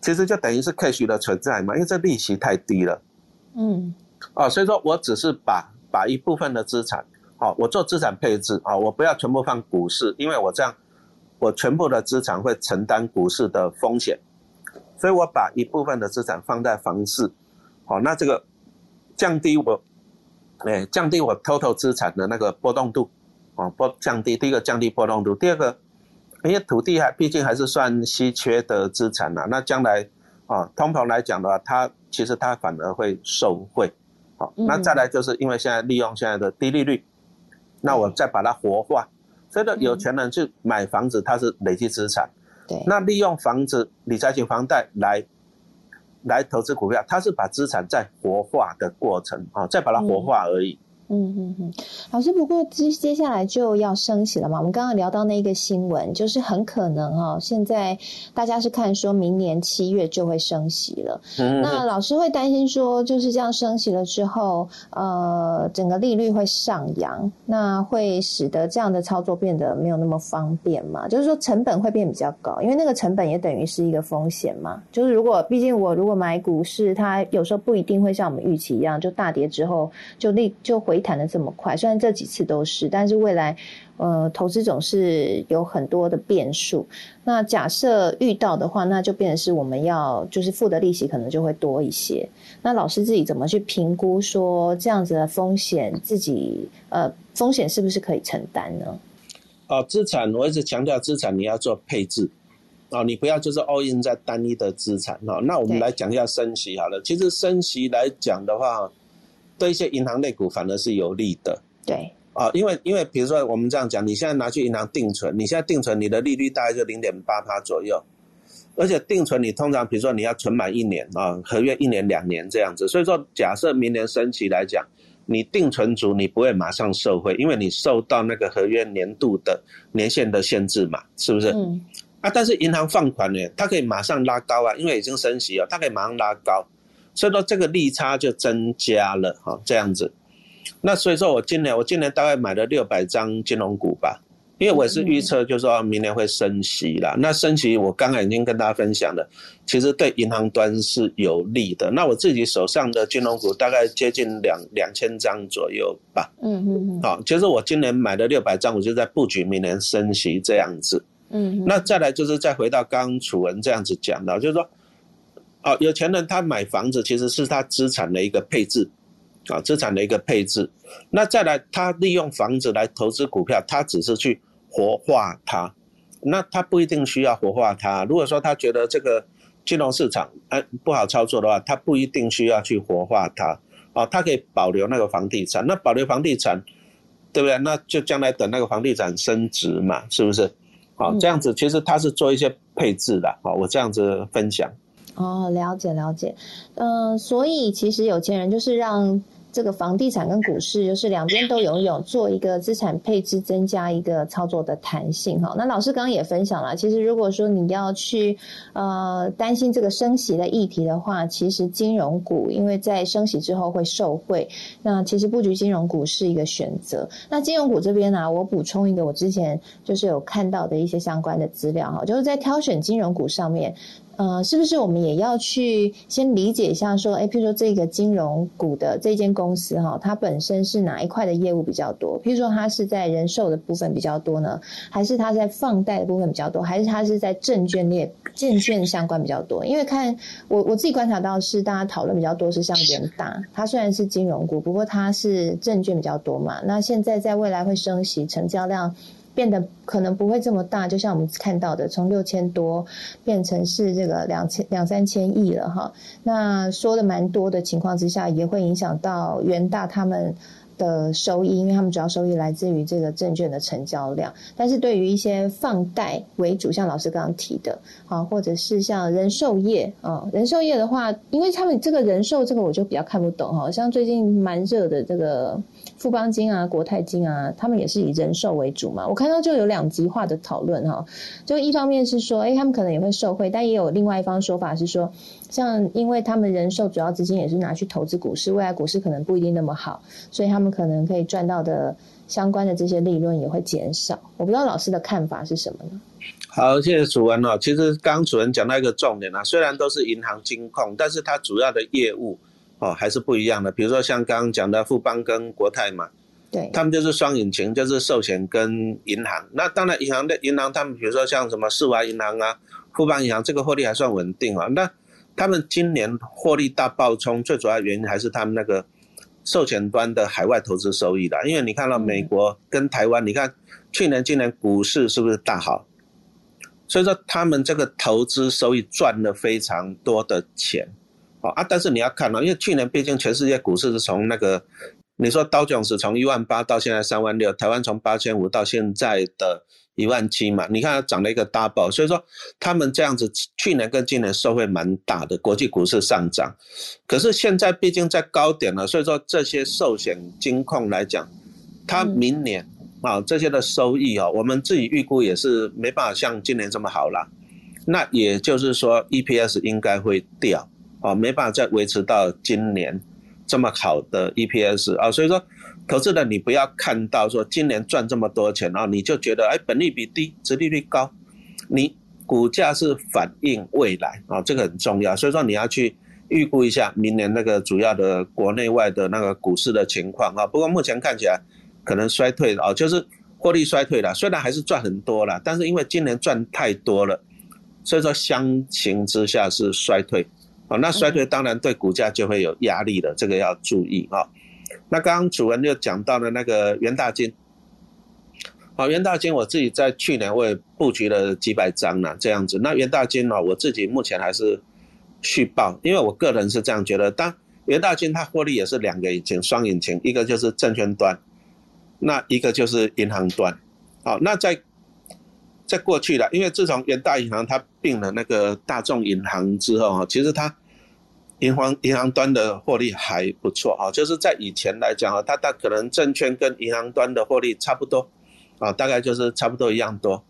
其实就等于是 cash 的存在嘛，因为这利息太低了。嗯，哦，所以说我只是把把一部分的资产，好，我做资产配置啊，我不要全部放股市，因为我这样，我全部的资产会承担股市的风险，所以我把一部分的资产放在房市，好，那这个降低我，哎，降低我 total 资产的那个波动度。哦，波降低，第一个降低波动度，第二个，因为土地还毕竟还是算稀缺的资产呐，那将来啊，通膨来讲的话，它其实它反而会受惠。好，那再来就是因为现在利用现在的低利率，那我再把它活化。所以说，有钱人去买房子，它是累积资产。对。那利用房子、理财型房贷来来投资股票，它是把资产在活化的过程啊，再把它活化而已。嗯嗯嗯，老师，不过接接下来就要升息了嘛？我们刚刚聊到那个新闻，就是很可能哈，现在大家是看说明年七月就会升息了。嗯，那老师会担心说，就是这样升息了之后，呃，整个利率会上扬，那会使得这样的操作变得没有那么方便嘛？就是说成本会变比较高，因为那个成本也等于是一个风险嘛。就是如果毕竟我如果买股市，它有时候不一定会像我们预期一样，就大跌之后就立就回。谈的这么快，虽然这几次都是，但是未来，呃，投资总是有很多的变数。那假设遇到的话，那就变成是我们要就是付的利息可能就会多一些。那老师自己怎么去评估说这样子的风险，自己呃风险是不是可以承担呢？哦，资产我一直强调资产你要做配置，哦，你不要就是 all in 在单一的资产哦。那我们来讲一下升息好了。其实升息来讲的话。对一些银行类股反而是有利的，对啊，因为因为比如说我们这样讲，你现在拿去银行定存，你现在定存你的利率大概就零点八趴左右，而且定存你通常比如说你要存满一年啊，合约一年两年这样子，所以说假设明年升息来讲，你定存足你不会马上受惠，因为你受到那个合约年度的年限的限制嘛，是不是？嗯。啊，但是银行放款呢，它可以马上拉高啊，因为已经升息了，它可以马上拉高。所以说这个利差就增加了哈，这样子。那所以说我今年我今年大概买了六百张金融股吧，因为我是预测就是说明年会升息啦。那升息我刚刚已经跟大家分享了，其实对银行端是有利的。那我自己手上的金融股大概接近两两千张左右吧。嗯嗯嗯。好，其实我今年买了六百张，我就在布局明年升息这样子。嗯。那再来就是再回到刚刚楚文这样子讲的，就是说。哦，有钱人他买房子其实是他资产的一个配置，啊，资产的一个配置。那再来，他利用房子来投资股票，他只是去活化它。那他不一定需要活化它。如果说他觉得这个金融市场哎不好操作的话，他不一定需要去活化它。啊，他可以保留那个房地产。那保留房地产，对不对？那就将来等那个房地产升值嘛，是不是？好，这样子其实他是做一些配置的。好，我这样子分享。哦，了解了解，嗯，所以其实有钱人就是让这个房地产跟股市，就是两边都拥有，做一个资产配置，增加一个操作的弹性哈。那老师刚刚也分享了，其实如果说你要去呃担心这个升息的议题的话，其实金融股因为在升息之后会受惠，那其实布局金融股是一个选择。那金融股这边呢，我补充一个我之前就是有看到的一些相关的资料哈，就是在挑选金融股上面。呃，是不是我们也要去先理解一下，说，哎，譬如说这个金融股的这间公司哈，它本身是哪一块的业务比较多？譬如说它是在人寿的部分比较多呢，还是它在放贷的部分比较多，还是它是在证券列证券相关比较多？因为看我我自己观察到是大家讨论比较多是像元大，它虽然是金融股，不过它是证券比较多嘛。那现在在未来会升息，成交量。变得可能不会这么大，就像我们看到的，从六千多变成是这个两千两三千亿了哈。那说的蛮多的情况之下，也会影响到元大他们。的收益，因为他们主要收益来自于这个证券的成交量，但是对于一些放贷为主，像老师刚刚提的，啊，或者是像人寿业啊，人寿业的话，因为他们这个人寿这个我就比较看不懂哈，像最近蛮热的这个富邦金啊、国泰金啊，他们也是以人寿为主嘛，我看到就有两极化的讨论哈，就一方面是说，哎，他们可能也会受惠，但也有另外一方说法是说。像，因为他们人寿主要资金也是拿去投资股市，未来股市可能不一定那么好，所以他们可能可以赚到的相关的这些利润也会减少。我不知道老师的看法是什么呢？好，谢谢主任哦。其实刚刚主任讲到一个重点啊，虽然都是银行金控，但是它主要的业务哦还是不一样的。比如说像刚刚讲的富邦跟国泰嘛，对，他们就是双引擎，就是寿险跟银行。那当然银行的银行，他们比如说像什么世华银行啊、富邦银行，这个获利还算稳定啊。那他们今年获利大爆冲，最主要原因还是他们那个寿险端的海外投资收益的。因为你看到美国跟台湾，你看去年、今年股市是不是大好？所以说他们这个投资收益赚了非常多的钱，哦啊！但是你要看哦，因为去年毕竟全世界股市是从那个你说刀琼是从一万八到现在三万六，台湾从八千五到现在的一万七嘛，你看它涨了一个 double，所以说他们这样子去年跟今年受惠蛮大的，国际股市上涨，可是现在毕竟在高点了，所以说这些寿险金控来讲，它明年啊这些的收益啊，我们自己预估也是没办法像今年这么好了，那也就是说 EPS 应该会掉啊，没办法再维持到今年。这么好的 EPS 啊，所以说，投资人你不要看到说今年赚这么多钱啊，你就觉得哎，本利比低，殖利率高，你股价是反映未来啊，这个很重要。所以说你要去预估一下明年那个主要的国内外的那个股市的情况啊。不过目前看起来可能衰退啊，就是获利衰退了，虽然还是赚很多了，但是因为今年赚太多了，所以说相形之下是衰退。哦，那衰退当然对股价就会有压力了，这个要注意啊。那刚刚主人又讲到了那个元大金，好，元大金我自己在去年我也布局了几百张了，这样子。那元大金呢，我自己目前还是续报，因为我个人是这样觉得。当元大金它获利也是两个引擎，双引擎，一个就是证券端，那一个就是银行端。好，那在在过去了，因为自从元大银行它并了那个大众银行之后啊，其实它银行银行端的获利还不错啊，就是在以前来讲啊，它它可能证券跟银行端的获利差不多啊，大概就是差不多一样多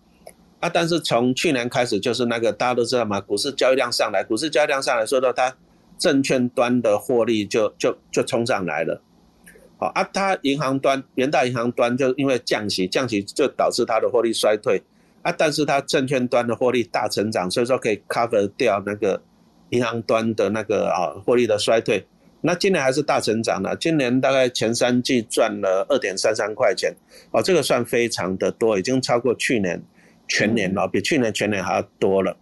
啊。但是从去年开始，就是那个大家都知道嘛，股市交易量上来，股市交易量上来，说到它证券端的获利就就就冲上来了，好啊，它银行端元大银行端就因为降息，降息就导致它的获利衰退。啊，但是它证券端的获利大成长，所以说可以 cover 掉那个银行端的那个啊获利的衰退。那今年还是大成长的，今年大概前三季赚了二点三三块钱，哦，这个算非常的多，已经超过去年全年了，比去年全年还要多了。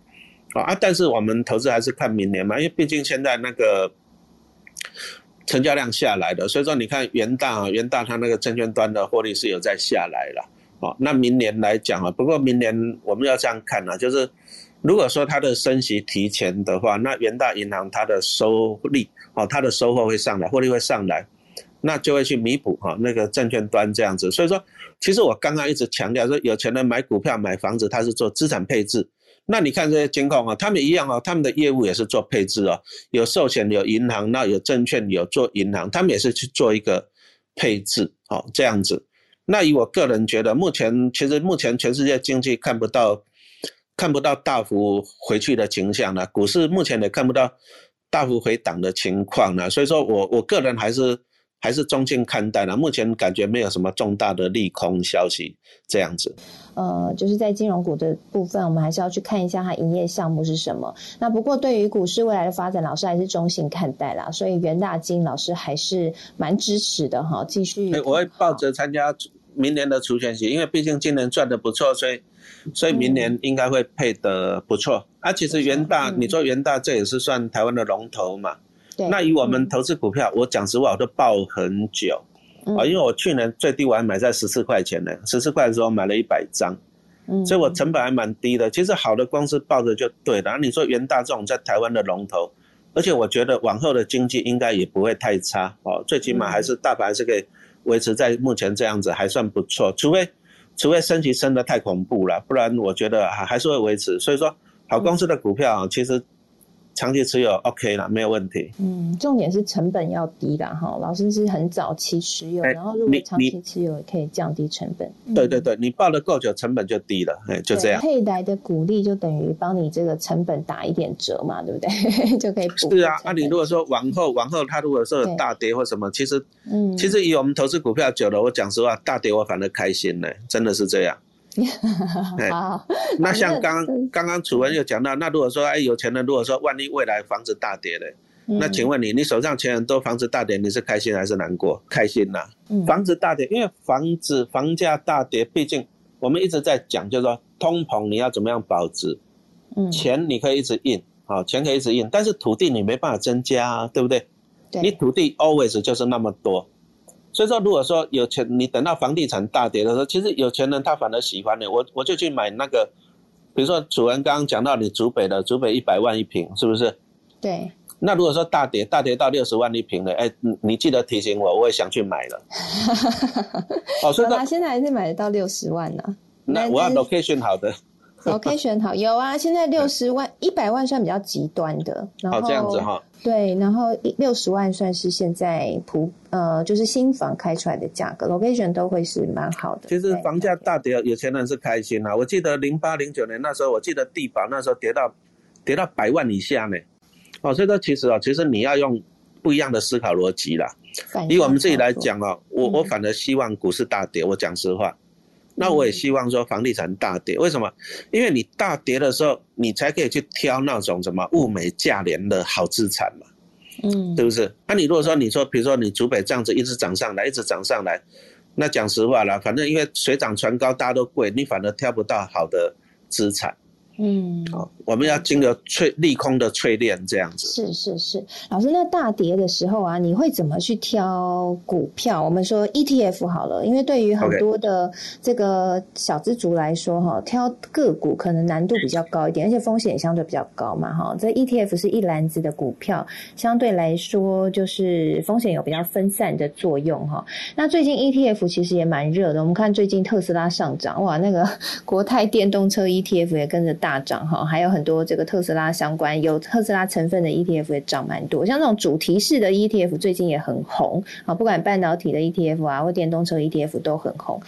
啊，但是我们投资还是看明年嘛，因为毕竟现在那个成交量下来的，所以说你看元大啊，元大它那个证券端的获利是有在下来了。哦，那明年来讲啊，不过明年我们要这样看啊，就是如果说它的升息提前的话，那元大银行它的收利哦，它的收获会上来，获利会上来，那就会去弥补哈那个证券端这样子。所以说，其实我刚刚一直强调说，有钱人买股票买房子，他是做资产配置。那你看这些监控啊，他们一样哦，他们的业务也是做配置哦，有寿险，有银行，那有证券，有做银行，他们也是去做一个配置哦，这样子。那以我个人觉得，目前其实目前全世界经济看不到看不到大幅回去的倾向了，股市目前也看不到大幅回档的情况了，所以说我我个人还是还是中性看待了，目前感觉没有什么重大的利空消息这样子。呃，就是在金融股的部分，我们还是要去看一下它营业项目是什么。那不过对于股市未来的发展，老师还是中性看待啦，所以袁大金老师还是蛮支持的哈，继续。我会抱着参加。明年的除权息，因为毕竟今年赚的不错，所以所以明年应该会配的不错。啊，其实元大，你做元大，这也是算台湾的龙头嘛。那以我们投资股票，我讲实话，我都抱很久啊，因为我去年最低我还买在十四块钱呢，十四块的时候买了一百张，所以我成本还蛮低的。其实好的公司抱着就对了。你说元大这种在台湾的龙头，而且我觉得往后的经济应该也不会太差哦，最起码还是大盘是可以。维持在目前这样子还算不错，除非除非升级升的太恐怖了，不然我觉得还还是会维持。所以说，好公司的股票其实。长期持有 OK 了，没有问题。嗯，重点是成本要低啦，哈。老师是很早期持有，然后如果长期持有可以降低成本。对对对，你报的够久，成本就低了，哎，就这样。配来的股利就等于帮你这个成本打一点折嘛，对不对？就可以补。是啊，那你如果说往后往后它如果说大跌或什么，其实，嗯，其实以我们投资股票久了，我讲实话，大跌我反而开心呢，真的是这样。好，那像刚刚刚楚文又讲到，那如果说哎有钱人，如果说万一未来房子大跌了，那请问你，你手上钱很多，房子大跌，你是开心还是难过？开心呐，房子大跌，因为房子房价大跌，毕竟我们一直在讲，就是说通膨你要怎么样保值？嗯，钱你可以一直印，好，钱可以一直印，但是土地你没办法增加，啊对不对？你土地 always 就是那么多。所以说，如果说有钱，你等到房地产大跌的时候，其实有钱人他反而喜欢你。我我就去买那个，比如说主人刚刚讲到你竹北的竹北一百万一平，是不是？对。那如果说大跌，大跌到六十万一平了，哎，你你记得提醒我，我也想去买了。哦，所以他现在还是买得到六十万呢。那我要 location 好的。Location 好有啊，现在六十万、一百万算比较极端的。哦，这样子哈。对，然后六十万算是现在普呃，就是新房开出来的价格，location 都会是蛮好的。其实房价大跌，有钱人是开心啊。我记得零八零九年那时候，我记得地保那时候跌到跌到百万以下呢。哦，所以说其实啊，其实你要用不一样的思考逻辑啦。以我们自己来讲啊，我我反而希望股市大跌。我讲实话，那我也希望说房地产大跌。为什么？因为你大跌的时候，你才可以去挑那种什么物美价廉的好资产嘛。嗯，对不是？那你如果说你说，比如说你主北这样子一直涨上来，一直涨上来，那讲实话了，反正因为水涨船高，大家都贵，你反而挑不到好的资产。嗯，好，我们要经过淬利空的淬炼，这样子。是是是，老师，那大跌的时候啊，你会怎么去挑股票？我们说 ETF 好了，因为对于很多的这个小资族来说，哈，挑个股可能难度比较高一点，而且风险也相对比较高嘛，哈。这 ETF 是一篮子的股票，相对来说就是风险有比较分散的作用，哈。那最近 ETF 其实也蛮热的，我们看最近特斯拉上涨，哇，那个国泰电动车 ETF 也跟着大大涨哈，还有很多这个特斯拉相关有特斯拉成分的 ETF 也涨蛮多，像这种主题式的 ETF 最近也很红啊，不管半导体的 ETF 啊或电动车 ETF 都很红。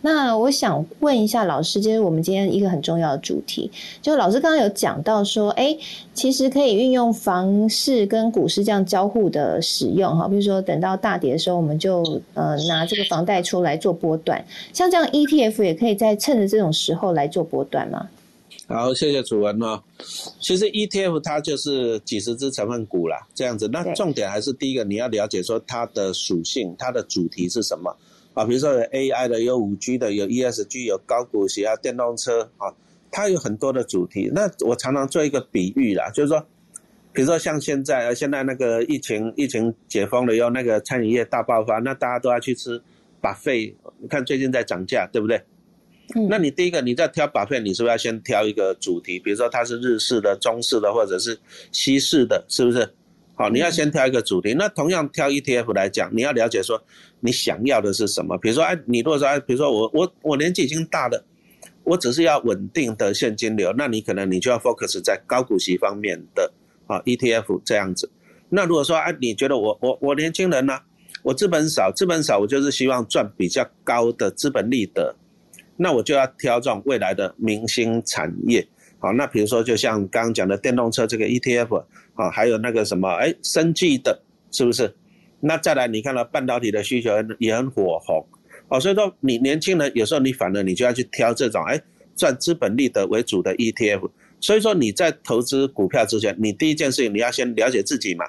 那我想问一下老师，就是我们今天一个很重要的主题，就老师刚刚有讲到说，哎，其实可以运用房市跟股市这样交互的使用哈，比如说等到大跌的时候，我们就呃拿这个房贷出来做波段，像这样 ETF 也可以在趁着这种时候来做波段吗？好，谢谢楚文哦。其实 ETF 它就是几十只成分股啦，这样子。那重点还是第一个，你要了解说它的属性，它的主题是什么啊？比如说有 AI 的，有五 G 的，有 ESG，有高股息啊，电动车啊，它有很多的主题。那我常常做一个比喻啦，就是说，比如说像现在，现在那个疫情疫情解封了以后，那个餐饮业大爆发，那大家都要去吃把费，你看最近在涨价，对不对？那你第一个你在挑把片，你是不是要先挑一个主题？比如说它是日式的、中式的，或者是西式的，是不是？好，你要先挑一个主题。那同样挑 ETF 来讲，你要了解说你想要的是什么。比如说，哎，你如果说，哎，比如说我我我年纪已经大了，我只是要稳定的现金流，那你可能你就要 focus 在高股息方面的啊 ETF 这样子。那如果说，哎，你觉得我我我年轻人呢，我资本少，资本少，我就是希望赚比较高的资本利得。那我就要挑这种未来的明星产业，好，那比如说就像刚刚讲的电动车这个 ETF，好，还有那个什么，哎，生技的，是不是？那再来，你看到半导体的需求也很火红，哦，所以说你年轻人有时候你反而你就要去挑这种，哎，赚资本利得为主的 ETF。所以说你在投资股票之前，你第一件事情你要先了解自己嘛，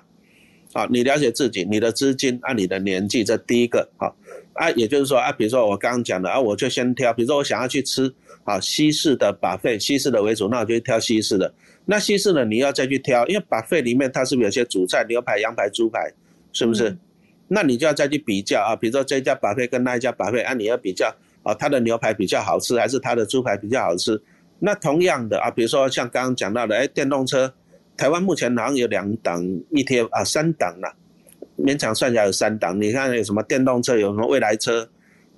啊，你了解自己，你的资金按你的年纪，这第一个，好。啊，也就是说啊，比如说我刚刚讲的啊，我就先挑，比如说我想要去吃啊西式的把费，西式的为主，那我就挑西式的。那西式的你要再去挑，因为把费里面它是不是有些主菜，牛排、羊排、猪排，是不是？那你就要再去比较啊，比如说这家把费跟那一家把费啊，你要比较啊，它的牛排比较好吃还是它的猪排比较好吃？那同样的啊，比如说像刚刚讲到的，哎，电动车，台湾目前好像有两档一天啊，三档了。勉强算下来有三档，你看有什么电动车，有什么未来车，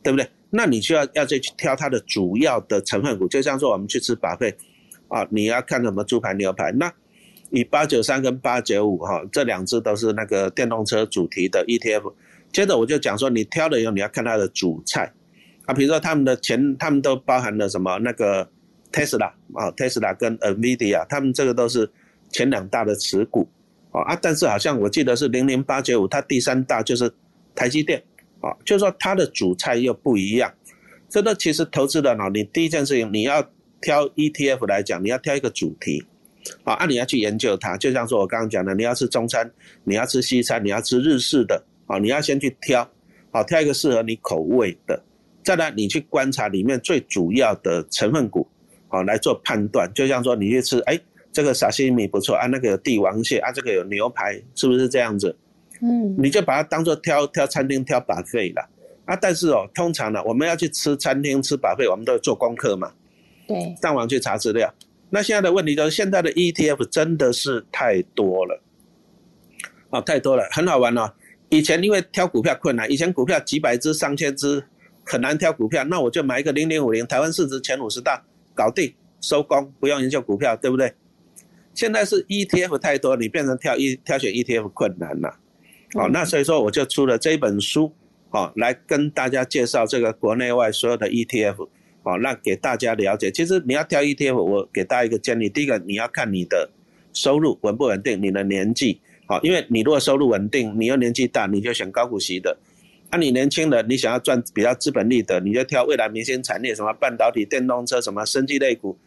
对不对？那你需要要再去挑它的主要的成分股，就像说我们去吃把费，啊，你要看什么猪排牛排。那以八九三跟八九五哈，这两只都是那个电动车主题的 ETF。接着我就讲说，你挑了以后你要看它的主菜，啊，比如说他们的前他们都包含了什么那个 Tesla 啊，Tesla 跟 Nvidia，他们这个都是前两大的持股。啊，但是好像我记得是零零八九五，它第三大就是台积电，啊，就是说它的主菜又不一样。这个其实投资的呢，你第一件事情你要挑 ETF 来讲，你要挑一个主题，啊，啊你要去研究它。就像说我刚刚讲的，你要吃中餐，你要吃西餐，你要吃日式的，啊，你要先去挑，好挑一个适合你口味的。再来，你去观察里面最主要的成分股，好来做判断。就像说你去吃，哎。这个沙西米不错啊，那个有帝王蟹啊，这个有牛排，是不是这样子？嗯，你就把它当做挑挑餐厅挑把费了啊。但是哦，通常呢，我们要去吃餐厅吃把费，我们都要做功课嘛。对，上网去查资料。那现在的问题就是，现在的 ETF 真的是太多了啊，太多了，很好玩哦。以前因为挑股票困难，以前股票几百只、上千只很难挑股票，那我就买一个零零五零，台湾市值前五十大，搞定收工，不用研究股票，对不对？现在是 ETF 太多，你变成挑一挑选 ETF 困难了。好，那所以说我就出了这本书，好，来跟大家介绍这个国内外所有的 ETF，好，那给大家了解。其实你要挑 ETF，我给大家一个建议，第一个你要看你的收入稳不稳定，你的年纪。好，因为你如果收入稳定，你又年纪大，你就选高股息的；，啊，你年轻人，你想要赚比较资本利得，你就挑未来明星产业，什么半导体、电动车、什么生技类股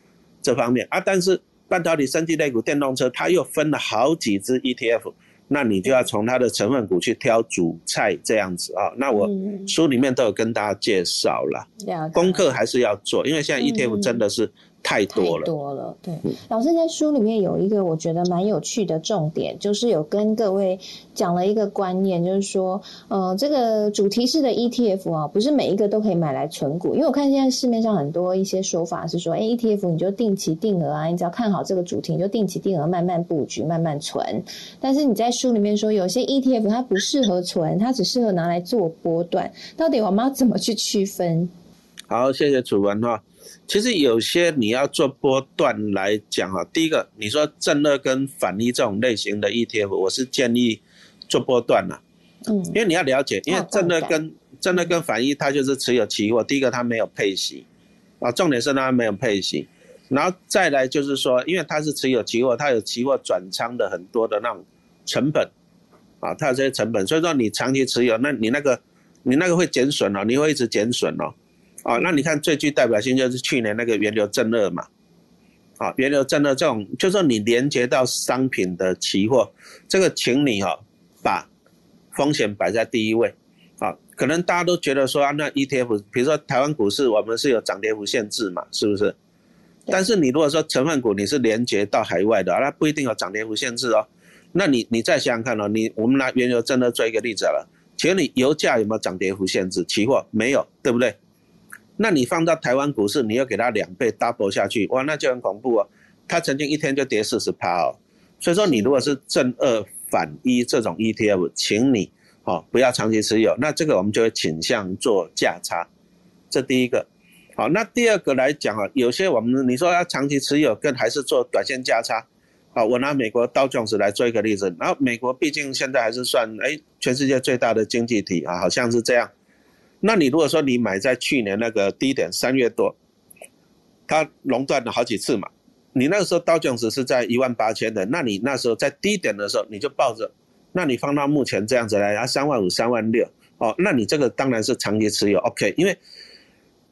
这方面啊。但是半导体、生技类股、电动车，它又分了好几只 ETF。那你就要从它的成分股去挑主菜这样子啊。那我书里面都有跟大家介绍了，功课还是要做，因为现在 ETF 真的是。太多了，多了。对，老师在书里面有一个我觉得蛮有趣的重点，就是有跟各位讲了一个观念，就是说，呃，这个主题式的 ETF 啊，不是每一个都可以买来存股，因为我看现在市面上很多一些说法是说，哎，ETF 你就定期定额啊，你只要看好这个主题，你就定期定额慢慢布局，慢慢存。但是你在书里面说，有些 ETF 它不适合存，它只适合拿来做波段，到底我们要怎么去区分？好，谢谢楚文哈。其实有些你要做波段来讲啊，第一个你说正二跟反一这种类型的 ETF，我是建议做波段了，嗯，因为你要了解，因为正二跟正二跟反一它就是持有期货，第一个它没有配息，啊，重点是它没有配息，然后再来就是说，因为它是持有期货，它有期货转仓的很多的那种成本，啊，它有这些成本，所以说你长期持有，那你那个你那个会减损哦，你会一直减损哦。啊，那你看最具代表性就是去年那个原油正二嘛，啊，原油正二这种，就说你连接到商品的期货，这个请你哈把风险摆在第一位，啊，可能大家都觉得说啊，那 ETF，比如说台湾股市，我们是有涨跌幅限制嘛，是不是？但是你如果说成分股你是连接到海外的，那不一定有涨跌幅限制哦。那你你再想想看哦，你我们拿原油正二做一个例子了，请问你油价有没有涨跌幅限制？期货没有，对不对？那你放到台湾股市，你要给它两倍 double 下去，哇，那就很恐怖哦。它曾经一天就跌四十趴哦。所以说，你如果是正二反一这种 ETF，请你哦不要长期持有。那这个我们就会倾向做价差，这第一个。好，那第二个来讲啊，有些我们你说要长期持有，跟还是做短线价差。好，我拿美国道琼斯来做一个例子。然后美国毕竟现在还是算哎全世界最大的经济体啊，好像是这样。那你如果说你买在去年那个低点三月多，它熔断了好几次嘛，你那个时候刀琼斯是在一万八千的，那你那时候在低点的时候你就抱着，那你放到目前这样子来，啊三万五三万六，哦，那你这个当然是长期持有，OK，因为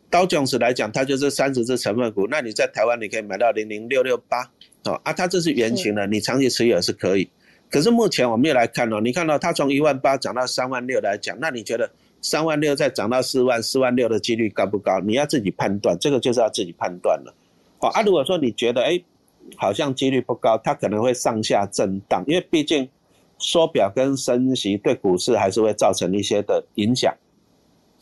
刀琼斯来讲它就是三十只成分股，那你在台湾你可以买到零零六六八，哦啊它这是圆形的，你长期持有是可以，可是目前我们又来看哦，你看到它从一万八涨到三万六来讲，那你觉得？三万六再涨到四万，四万六的几率高不高？你要自己判断，这个就是要自己判断了。好啊，如果说你觉得哎，好像几率不高，它可能会上下震荡，因为毕竟缩表跟升息对股市还是会造成一些的影响。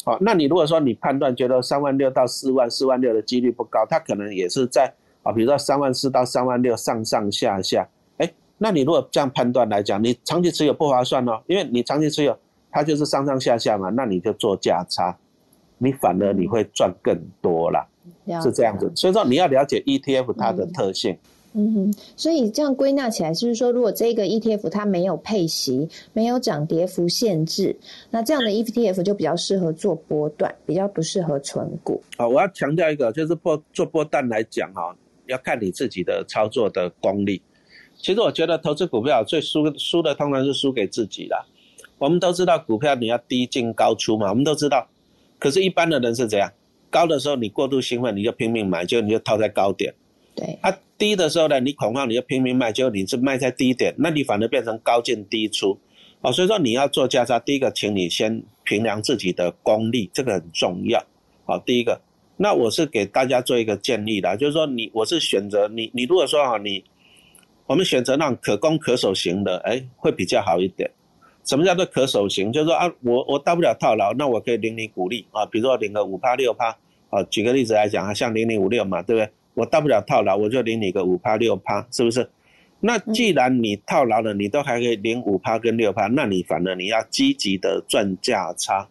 好，那你如果说你判断觉得三万六到四万，四万六的几率不高，它可能也是在啊，比如说三万四到三万六上上下下，哎，那你如果这样判断来讲，你长期持有不划算哦，因为你长期持有。它就是上上下下嘛，那你就做价差，你反而你会赚更多啦，是这样子。所以说你要了解 ETF 它的特性。嗯哼，所以这样归纳起来，就是说，如果这个 ETF 它没有配息，没有涨跌幅限制，那这样的 ETF 就比较适合做波段，比较不适合存股。好，我要强调一个，就是波做波段来讲哈，要看你自己的操作的功力。其实我觉得投资股票最输输的，通常是输给自己啦。我们都知道股票你要低进高出嘛，我们都知道。可是，一般的人是怎样？高的时候你过度兴奋，你就拼命买，就你就套在高点。对。啊，低的时候呢，你恐慌，你就拼命卖，就你是卖在低点，那你反而变成高进低出。哦，所以说你要做价差，第一个，请你先衡量自己的功力，这个很重要。好，第一个，那我是给大家做一个建议的，就是说你，我是选择你，你如果说啊，你，我们选择那种可攻可守型的，哎，会比较好一点。什么叫做可守型？就是说啊，我我大不了套牢，那我可以领你股利啊，比如说领个五趴六趴啊。举个例子来讲啊，像零零五六嘛，对不对？我大不了套牢，我就领你个五趴六趴，是不是？那既然你套牢了，你都还可以领五趴跟六趴，那你反而你要积极的赚价差，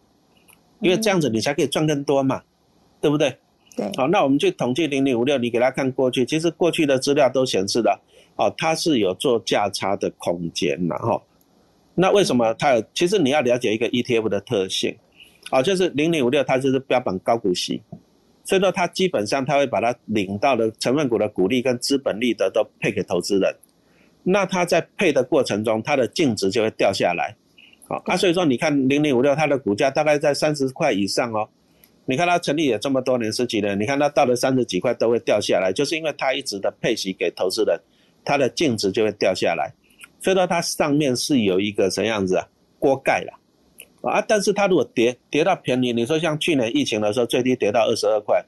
因为这样子你才可以赚更多嘛，对不对？对。好，那我们去统计零零五六，你给他看过去，其实过去的资料都显示了，哦，它是有做价差的空间的哈。那为什么它有？其实你要了解一个 ETF 的特性，哦，就是零零五六它就是标榜高股息。所以说，它基本上它会把它领到的成分股的股利跟资本利得都配给投资人，那它在配的过程中，它的净值就会掉下来，好啊，所以说你看零零五六它的股价大概在三十块以上哦，你看它成立也这么多年十几年，你看它到了三十几块都会掉下来，就是因为它一直的配息给投资人，它的净值就会掉下来，所以说它上面是有一个什么样子啊锅盖了。啊，但是它如果跌跌到便宜，你说像去年疫情的时候最低跌到二十二块，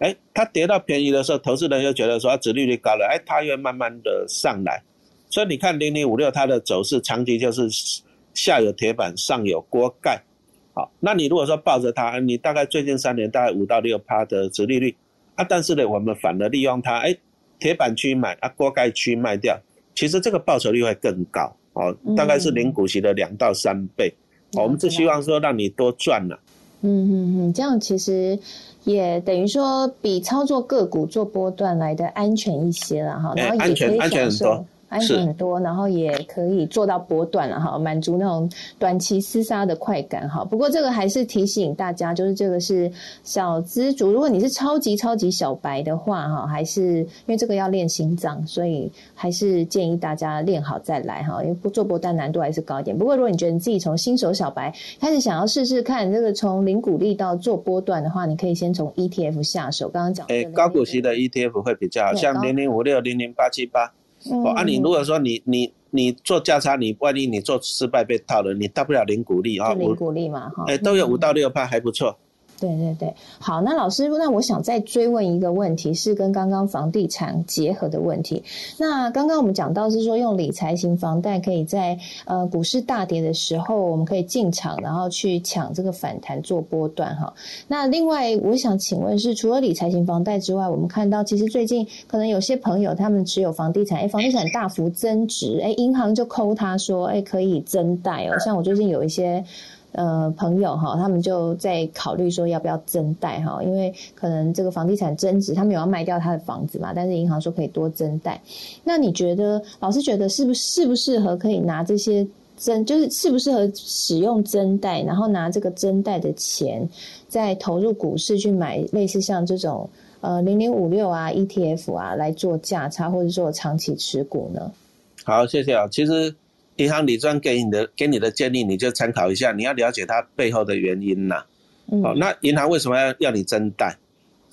哎，它跌到便宜的时候，投资人又觉得说殖利率高了，哎，它又慢慢的上来，所以你看零零五六它的走势长期就是下有铁板，上有锅盖，好，那你如果说抱着它，你大概最近三年大概五到六趴的殖利率，啊，但是呢，我们反而利用它，哎，铁板区买啊，锅盖区卖掉，其实这个报酬率会更高，哦，大概是零股息的两到三倍。我们是希望说让你多赚了，嗯嗯嗯，这样其实也等于说比操作个股做波段来的安全一些了哈，然后也可以享受。安全很多，然后也可以做到波段了哈，满足那种短期厮杀的快感哈。不过这个还是提醒大家，就是这个是小资主，如果你是超级超级小白的话哈，还是因为这个要练心脏，所以还是建议大家练好再来哈。因为不做波段难度还是高一点。不过如果你觉得你自己从新手小白开始想要试试看这个从零股利到做波段的话，你可以先从 ETF 下手。刚刚讲，哎，高股息的 ETF 会比较好，像零零五六、零零八七八。哦，啊，你如果说你你你做价差，你万一你做失败被套了，你大不了零股利啊，零股利嘛，哈，哎，都有五到六趴，还不错。对对对，好，那老师，那我想再追问一个问题，是跟刚刚房地产结合的问题。那刚刚我们讲到是说，用理财型房贷可以在呃股市大跌的时候，我们可以进场，然后去抢这个反弹做波段哈。那另外，我想请问是，除了理财型房贷之外，我们看到其实最近可能有些朋友他们持有房地产，哎，房地产大幅增值，哎，银行就抠他说，哎，可以增贷哦。像我最近有一些。呃，朋友哈，他们就在考虑说要不要增贷哈，因为可能这个房地产增值，他们有要卖掉他的房子嘛，但是银行说可以多增贷。那你觉得，老师觉得是不适不适合可以拿这些增，就是适不适合使用增贷，然后拿这个增贷的钱再投入股市去买类似像这种呃零零五六啊 ETF 啊来做价差或者做长期持股呢？好，谢谢啊，其实。银行理专给你的给你的建议，你就参考一下。你要了解它背后的原因呐。哦，那银行为什么要要你增贷？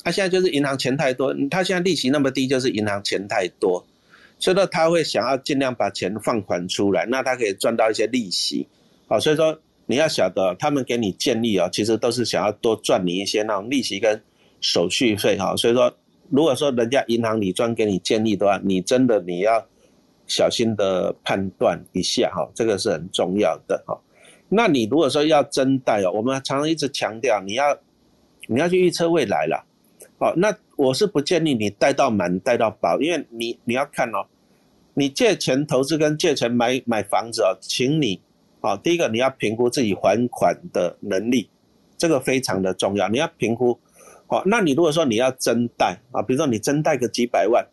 他现在就是银行钱太多，他现在利息那么低，就是银行钱太多，所以说他会想要尽量把钱放款出来，那他可以赚到一些利息。好，所以说你要晓得，他们给你建议哦，其实都是想要多赚你一些那种利息跟手续费哈。所以说，如果说人家银行理专给你建议的话，你真的你要。小心的判断一下哈，这个是很重要的哈。那你如果说要增贷哦，我们常常一直强调你要你要去预测未来了，哦，那我是不建议你贷到满贷到饱，因为你你要看哦，你借钱投资跟借钱买买房子哦，请你哦，第一个你要评估自己还款的能力，这个非常的重要，你要评估哦。那你如果说你要增贷啊，比如说你增贷个几百万。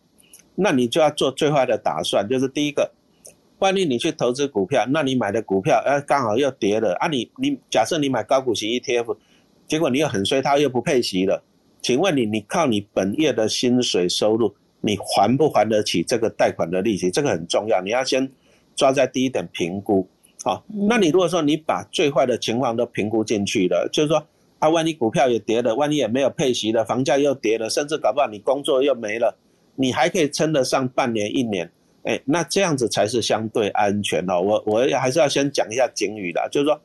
那你就要做最坏的打算，就是第一个，万一你去投资股票，那你买的股票，呃，刚好又跌了啊！你你假设你买高股息 ETF，结果你又很衰，它又不配息了，请问你，你靠你本业的薪水收入，你还不还得起这个贷款的利息？这个很重要，你要先抓在第一点评估。好，那你如果说你把最坏的情况都评估进去了，就是说，啊，万一股票也跌了，万一也没有配息了，房价又跌了，甚至搞不好你工作又没了。你还可以撑得上半年一年，哎，那这样子才是相对安全哦。我我还是要先讲一下警语的，就是说，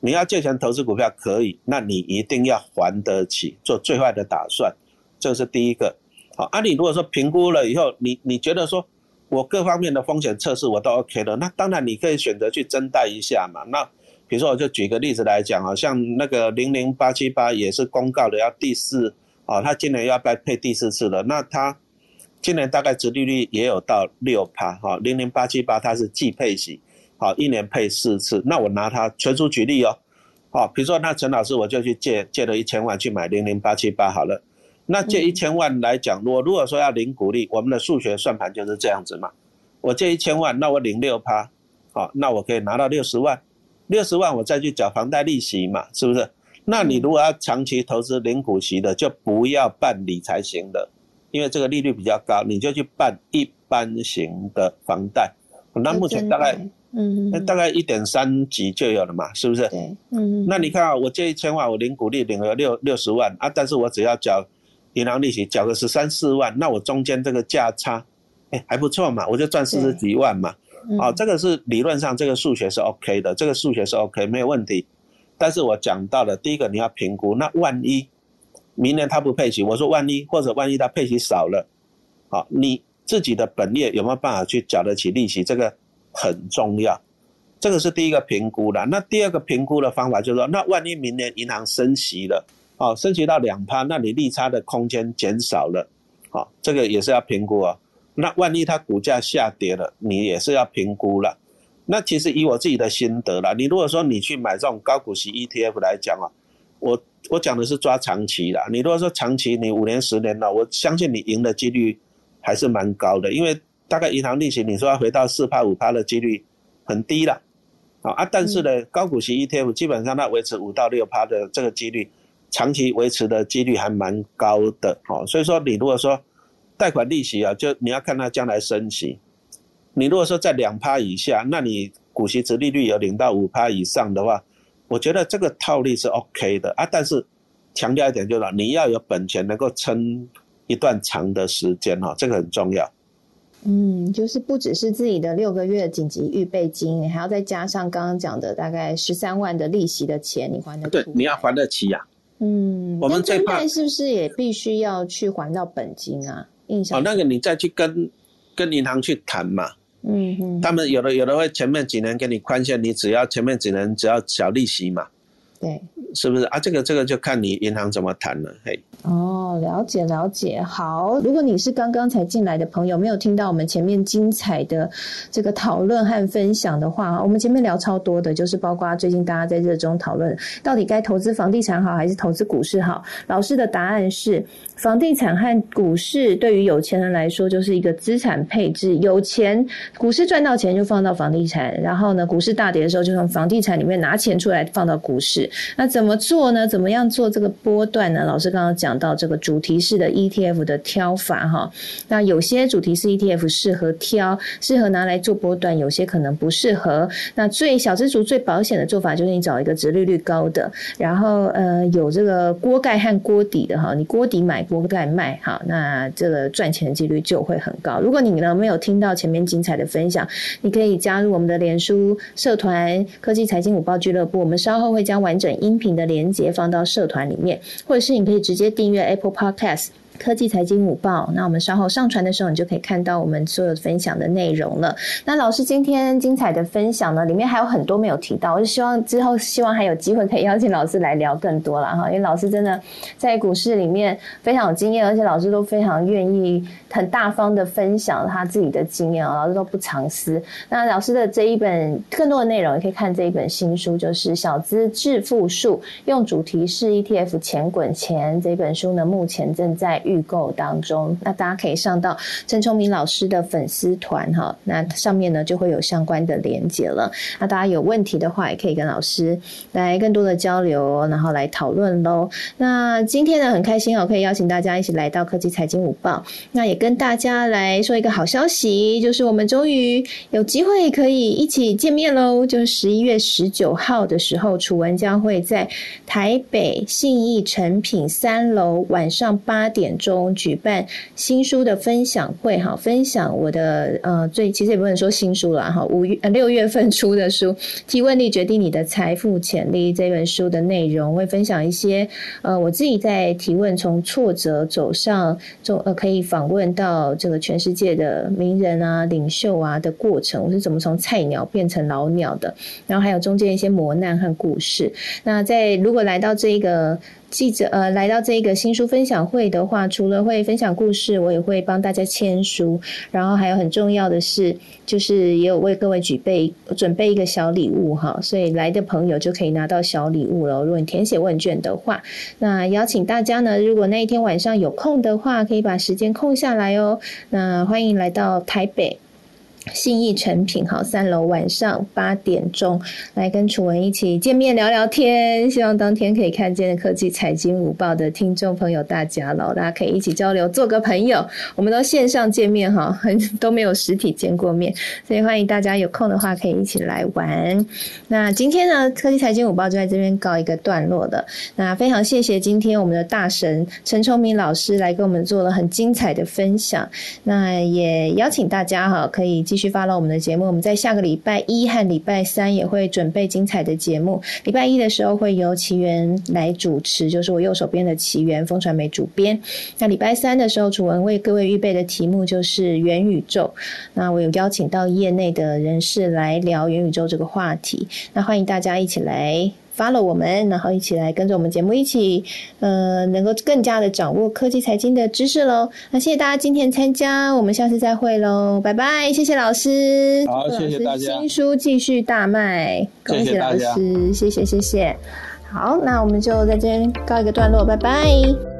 你要借钱投资股票可以，那你一定要还得起，做最坏的打算，这是第一个。好，啊，你如果说评估了以后，你你觉得说我各方面的风险测试我都 OK 了，那当然你可以选择去增贷一下嘛。那比如说我就举个例子来讲啊，像那个零零八七八也是公告的要第四，哦，他今年要再配第四次了，那他。今年大概殖利率也有到六趴哈，零零八七八它是季配息，好一年配四次。那我拿它全数举例哦，好，比如说那陈老师我就去借借了一千万去买零零八七八好了。那借一千万来讲，我如果说要领股利，我们的数学算盘就是这样子嘛。我借一千万，那我领六趴，好，那我可以拿到六十万，六十万我再去缴房贷利息嘛，是不是？那你如果要长期投资零股息的，就不要办理财型的，因为这个利率比较高，你就去办一般型的房贷。那目前大概，嗯，大概一点三级就有了嘛，是不是？对，嗯。那你看啊，我借一千万，我领股利领了六六十万啊，但是我只要缴银行利息，缴个十三四万，那我中间这个价差，哎，还不错嘛，我就赚四十几万嘛。哦，这个是理论上这个数学是 OK 的，这个数学是 OK 没有问题。但是我讲到了第一个，你要评估，那万一明年他不配息，我说万一或者万一他配息少了，好，你自己的本业有没有办法去缴得起利息？这个很重要，这个是第一个评估的。那第二个评估的方法就是说，那万一明年银行升息了，哦，升息到两趴，那你利差的空间减少了，好，这个也是要评估啊。那万一它股价下跌了，你也是要评估了。那其实以我自己的心得啦，你如果说你去买这种高股息 ETF 来讲啊，我我讲的是抓长期啦。你如果说长期，你五年十年了，我相信你赢的几率还是蛮高的，因为大概银行利息你说要回到四趴五趴的几率很低了，啊啊，但是呢，高股息 ETF 基本上它维持五到六趴的这个几率，长期维持的几率还蛮高的，哦，所以说你如果说贷款利息啊，就你要看它将来升息。你如果说在两趴以下，那你股息值利率有零到五趴以上的话，我觉得这个套利是 OK 的啊。但是强调一点就是，你要有本钱能够撑一段长的时间哈，这个很重要。嗯，就是不只是自己的六个月紧急预备金，你还要再加上刚刚讲的大概十三万的利息的钱，你还得对，你要还得起呀。嗯，我们这贷是不是也必须要去还到本金啊？印象哦，那个你再去跟跟银行去谈嘛。嗯哼，他们有的有的会前面几年给你宽限，你只要前面几年只要小利息嘛，对，是不是啊？这个这个就看你银行怎么谈了，嘿。哦，了解了解。好，如果你是刚刚才进来的朋友，没有听到我们前面精彩的这个讨论和分享的话，我们前面聊超多的，就是包括最近大家在热衷讨论，到底该投资房地产好还是投资股市好？老师的答案是。房地产和股市对于有钱人来说就是一个资产配置，有钱股市赚到钱就放到房地产，然后呢，股市大跌的时候就从房地产里面拿钱出来放到股市。那怎么做呢？怎么样做这个波段呢？老师刚刚讲到这个主题式的 ETF 的挑法哈，那有些主题式 ETF 适合挑，适合拿来做波段，有些可能不适合。那最小资族最保险的做法就是你找一个折利率高的，然后呃有这个锅盖和锅底的哈，你锅底买。锅盖卖哈，那这个赚钱的几率就会很高。如果你呢没有听到前面精彩的分享，你可以加入我们的脸书社团“科技财经五报俱乐部”。我们稍后会将完整音频的连接放到社团里面，或者是你可以直接订阅 Apple Podcast。科技财经午报，那我们稍后上传的时候，你就可以看到我们所有分享的内容了。那老师今天精彩的分享呢，里面还有很多没有提到，我就希望之后希望还有机会可以邀请老师来聊更多了哈，因为老师真的在股市里面非常有经验，而且老师都非常愿意很大方的分享他自己的经验啊，老师都不藏私。那老师的这一本更多的内容，也可以看这一本新书，就是《小资致富术》，用主题是 ETF 钱滚钱这本书呢，目前正在。预购当中，那大家可以上到陈崇明老师的粉丝团哈，那上面呢就会有相关的连接了。那大家有问题的话，也可以跟老师来更多的交流，然后来讨论喽。那今天呢很开心哦，可以邀请大家一起来到科技财经午报，那也跟大家来说一个好消息，就是我们终于有机会可以一起见面喽。就是十一月十九号的时候，楚文将会在台北信义诚品三楼晚上八点。中举办新书的分享会，哈，分享我的呃最其实也不能说新书了哈，五月六月份出的书《提问力决定你的财富潜力》这本书的内容，会分享一些呃我自己在提问从挫折走上中呃可以访问到这个全世界的名人啊领袖啊的过程，我是怎么从菜鸟变成老鸟的，然后还有中间一些磨难和故事。那在如果来到这个。记者呃来到这个新书分享会的话除了会分享故事，我也会帮大家签书，然后还有很重要的是，就是也有为各位举备准备一个小礼物哈，所以来的朋友就可以拿到小礼物了。如果你填写问卷的话，那邀请大家呢，如果那一天晚上有空的话，可以把时间空下来哦。那欢迎来到台北。信义成品好三楼晚上八点钟来跟楚文一起见面聊聊天，希望当天可以看见科技财经午报的听众朋友大家喽，大家可以一起交流，做个朋友。我们都线上见面哈，很都没有实体见过面，所以欢迎大家有空的话可以一起来玩。那今天呢，科技财经午报就在这边告一个段落了。那非常谢谢今天我们的大神陈崇明老师来跟我们做了很精彩的分享。那也邀请大家哈，可以。继继续发了我们的节目，我们在下个礼拜一和礼拜三也会准备精彩的节目。礼拜一的时候会由奇缘来主持，就是我右手边的奇缘风传媒主编。那礼拜三的时候，楚文为各位预备的题目就是元宇宙。那我有邀请到业内的人士来聊元宇宙这个话题，那欢迎大家一起来。Follow 我们，然后一起来跟着我们节目一起，呃，能够更加的掌握科技财经的知识喽。那谢谢大家今天参加，我们下次再会喽，拜拜！谢谢老师，好，谢谢大家。新书继续大卖，恭喜老师，谢谢谢谢。好，那我们就在这边告一个段落，拜拜。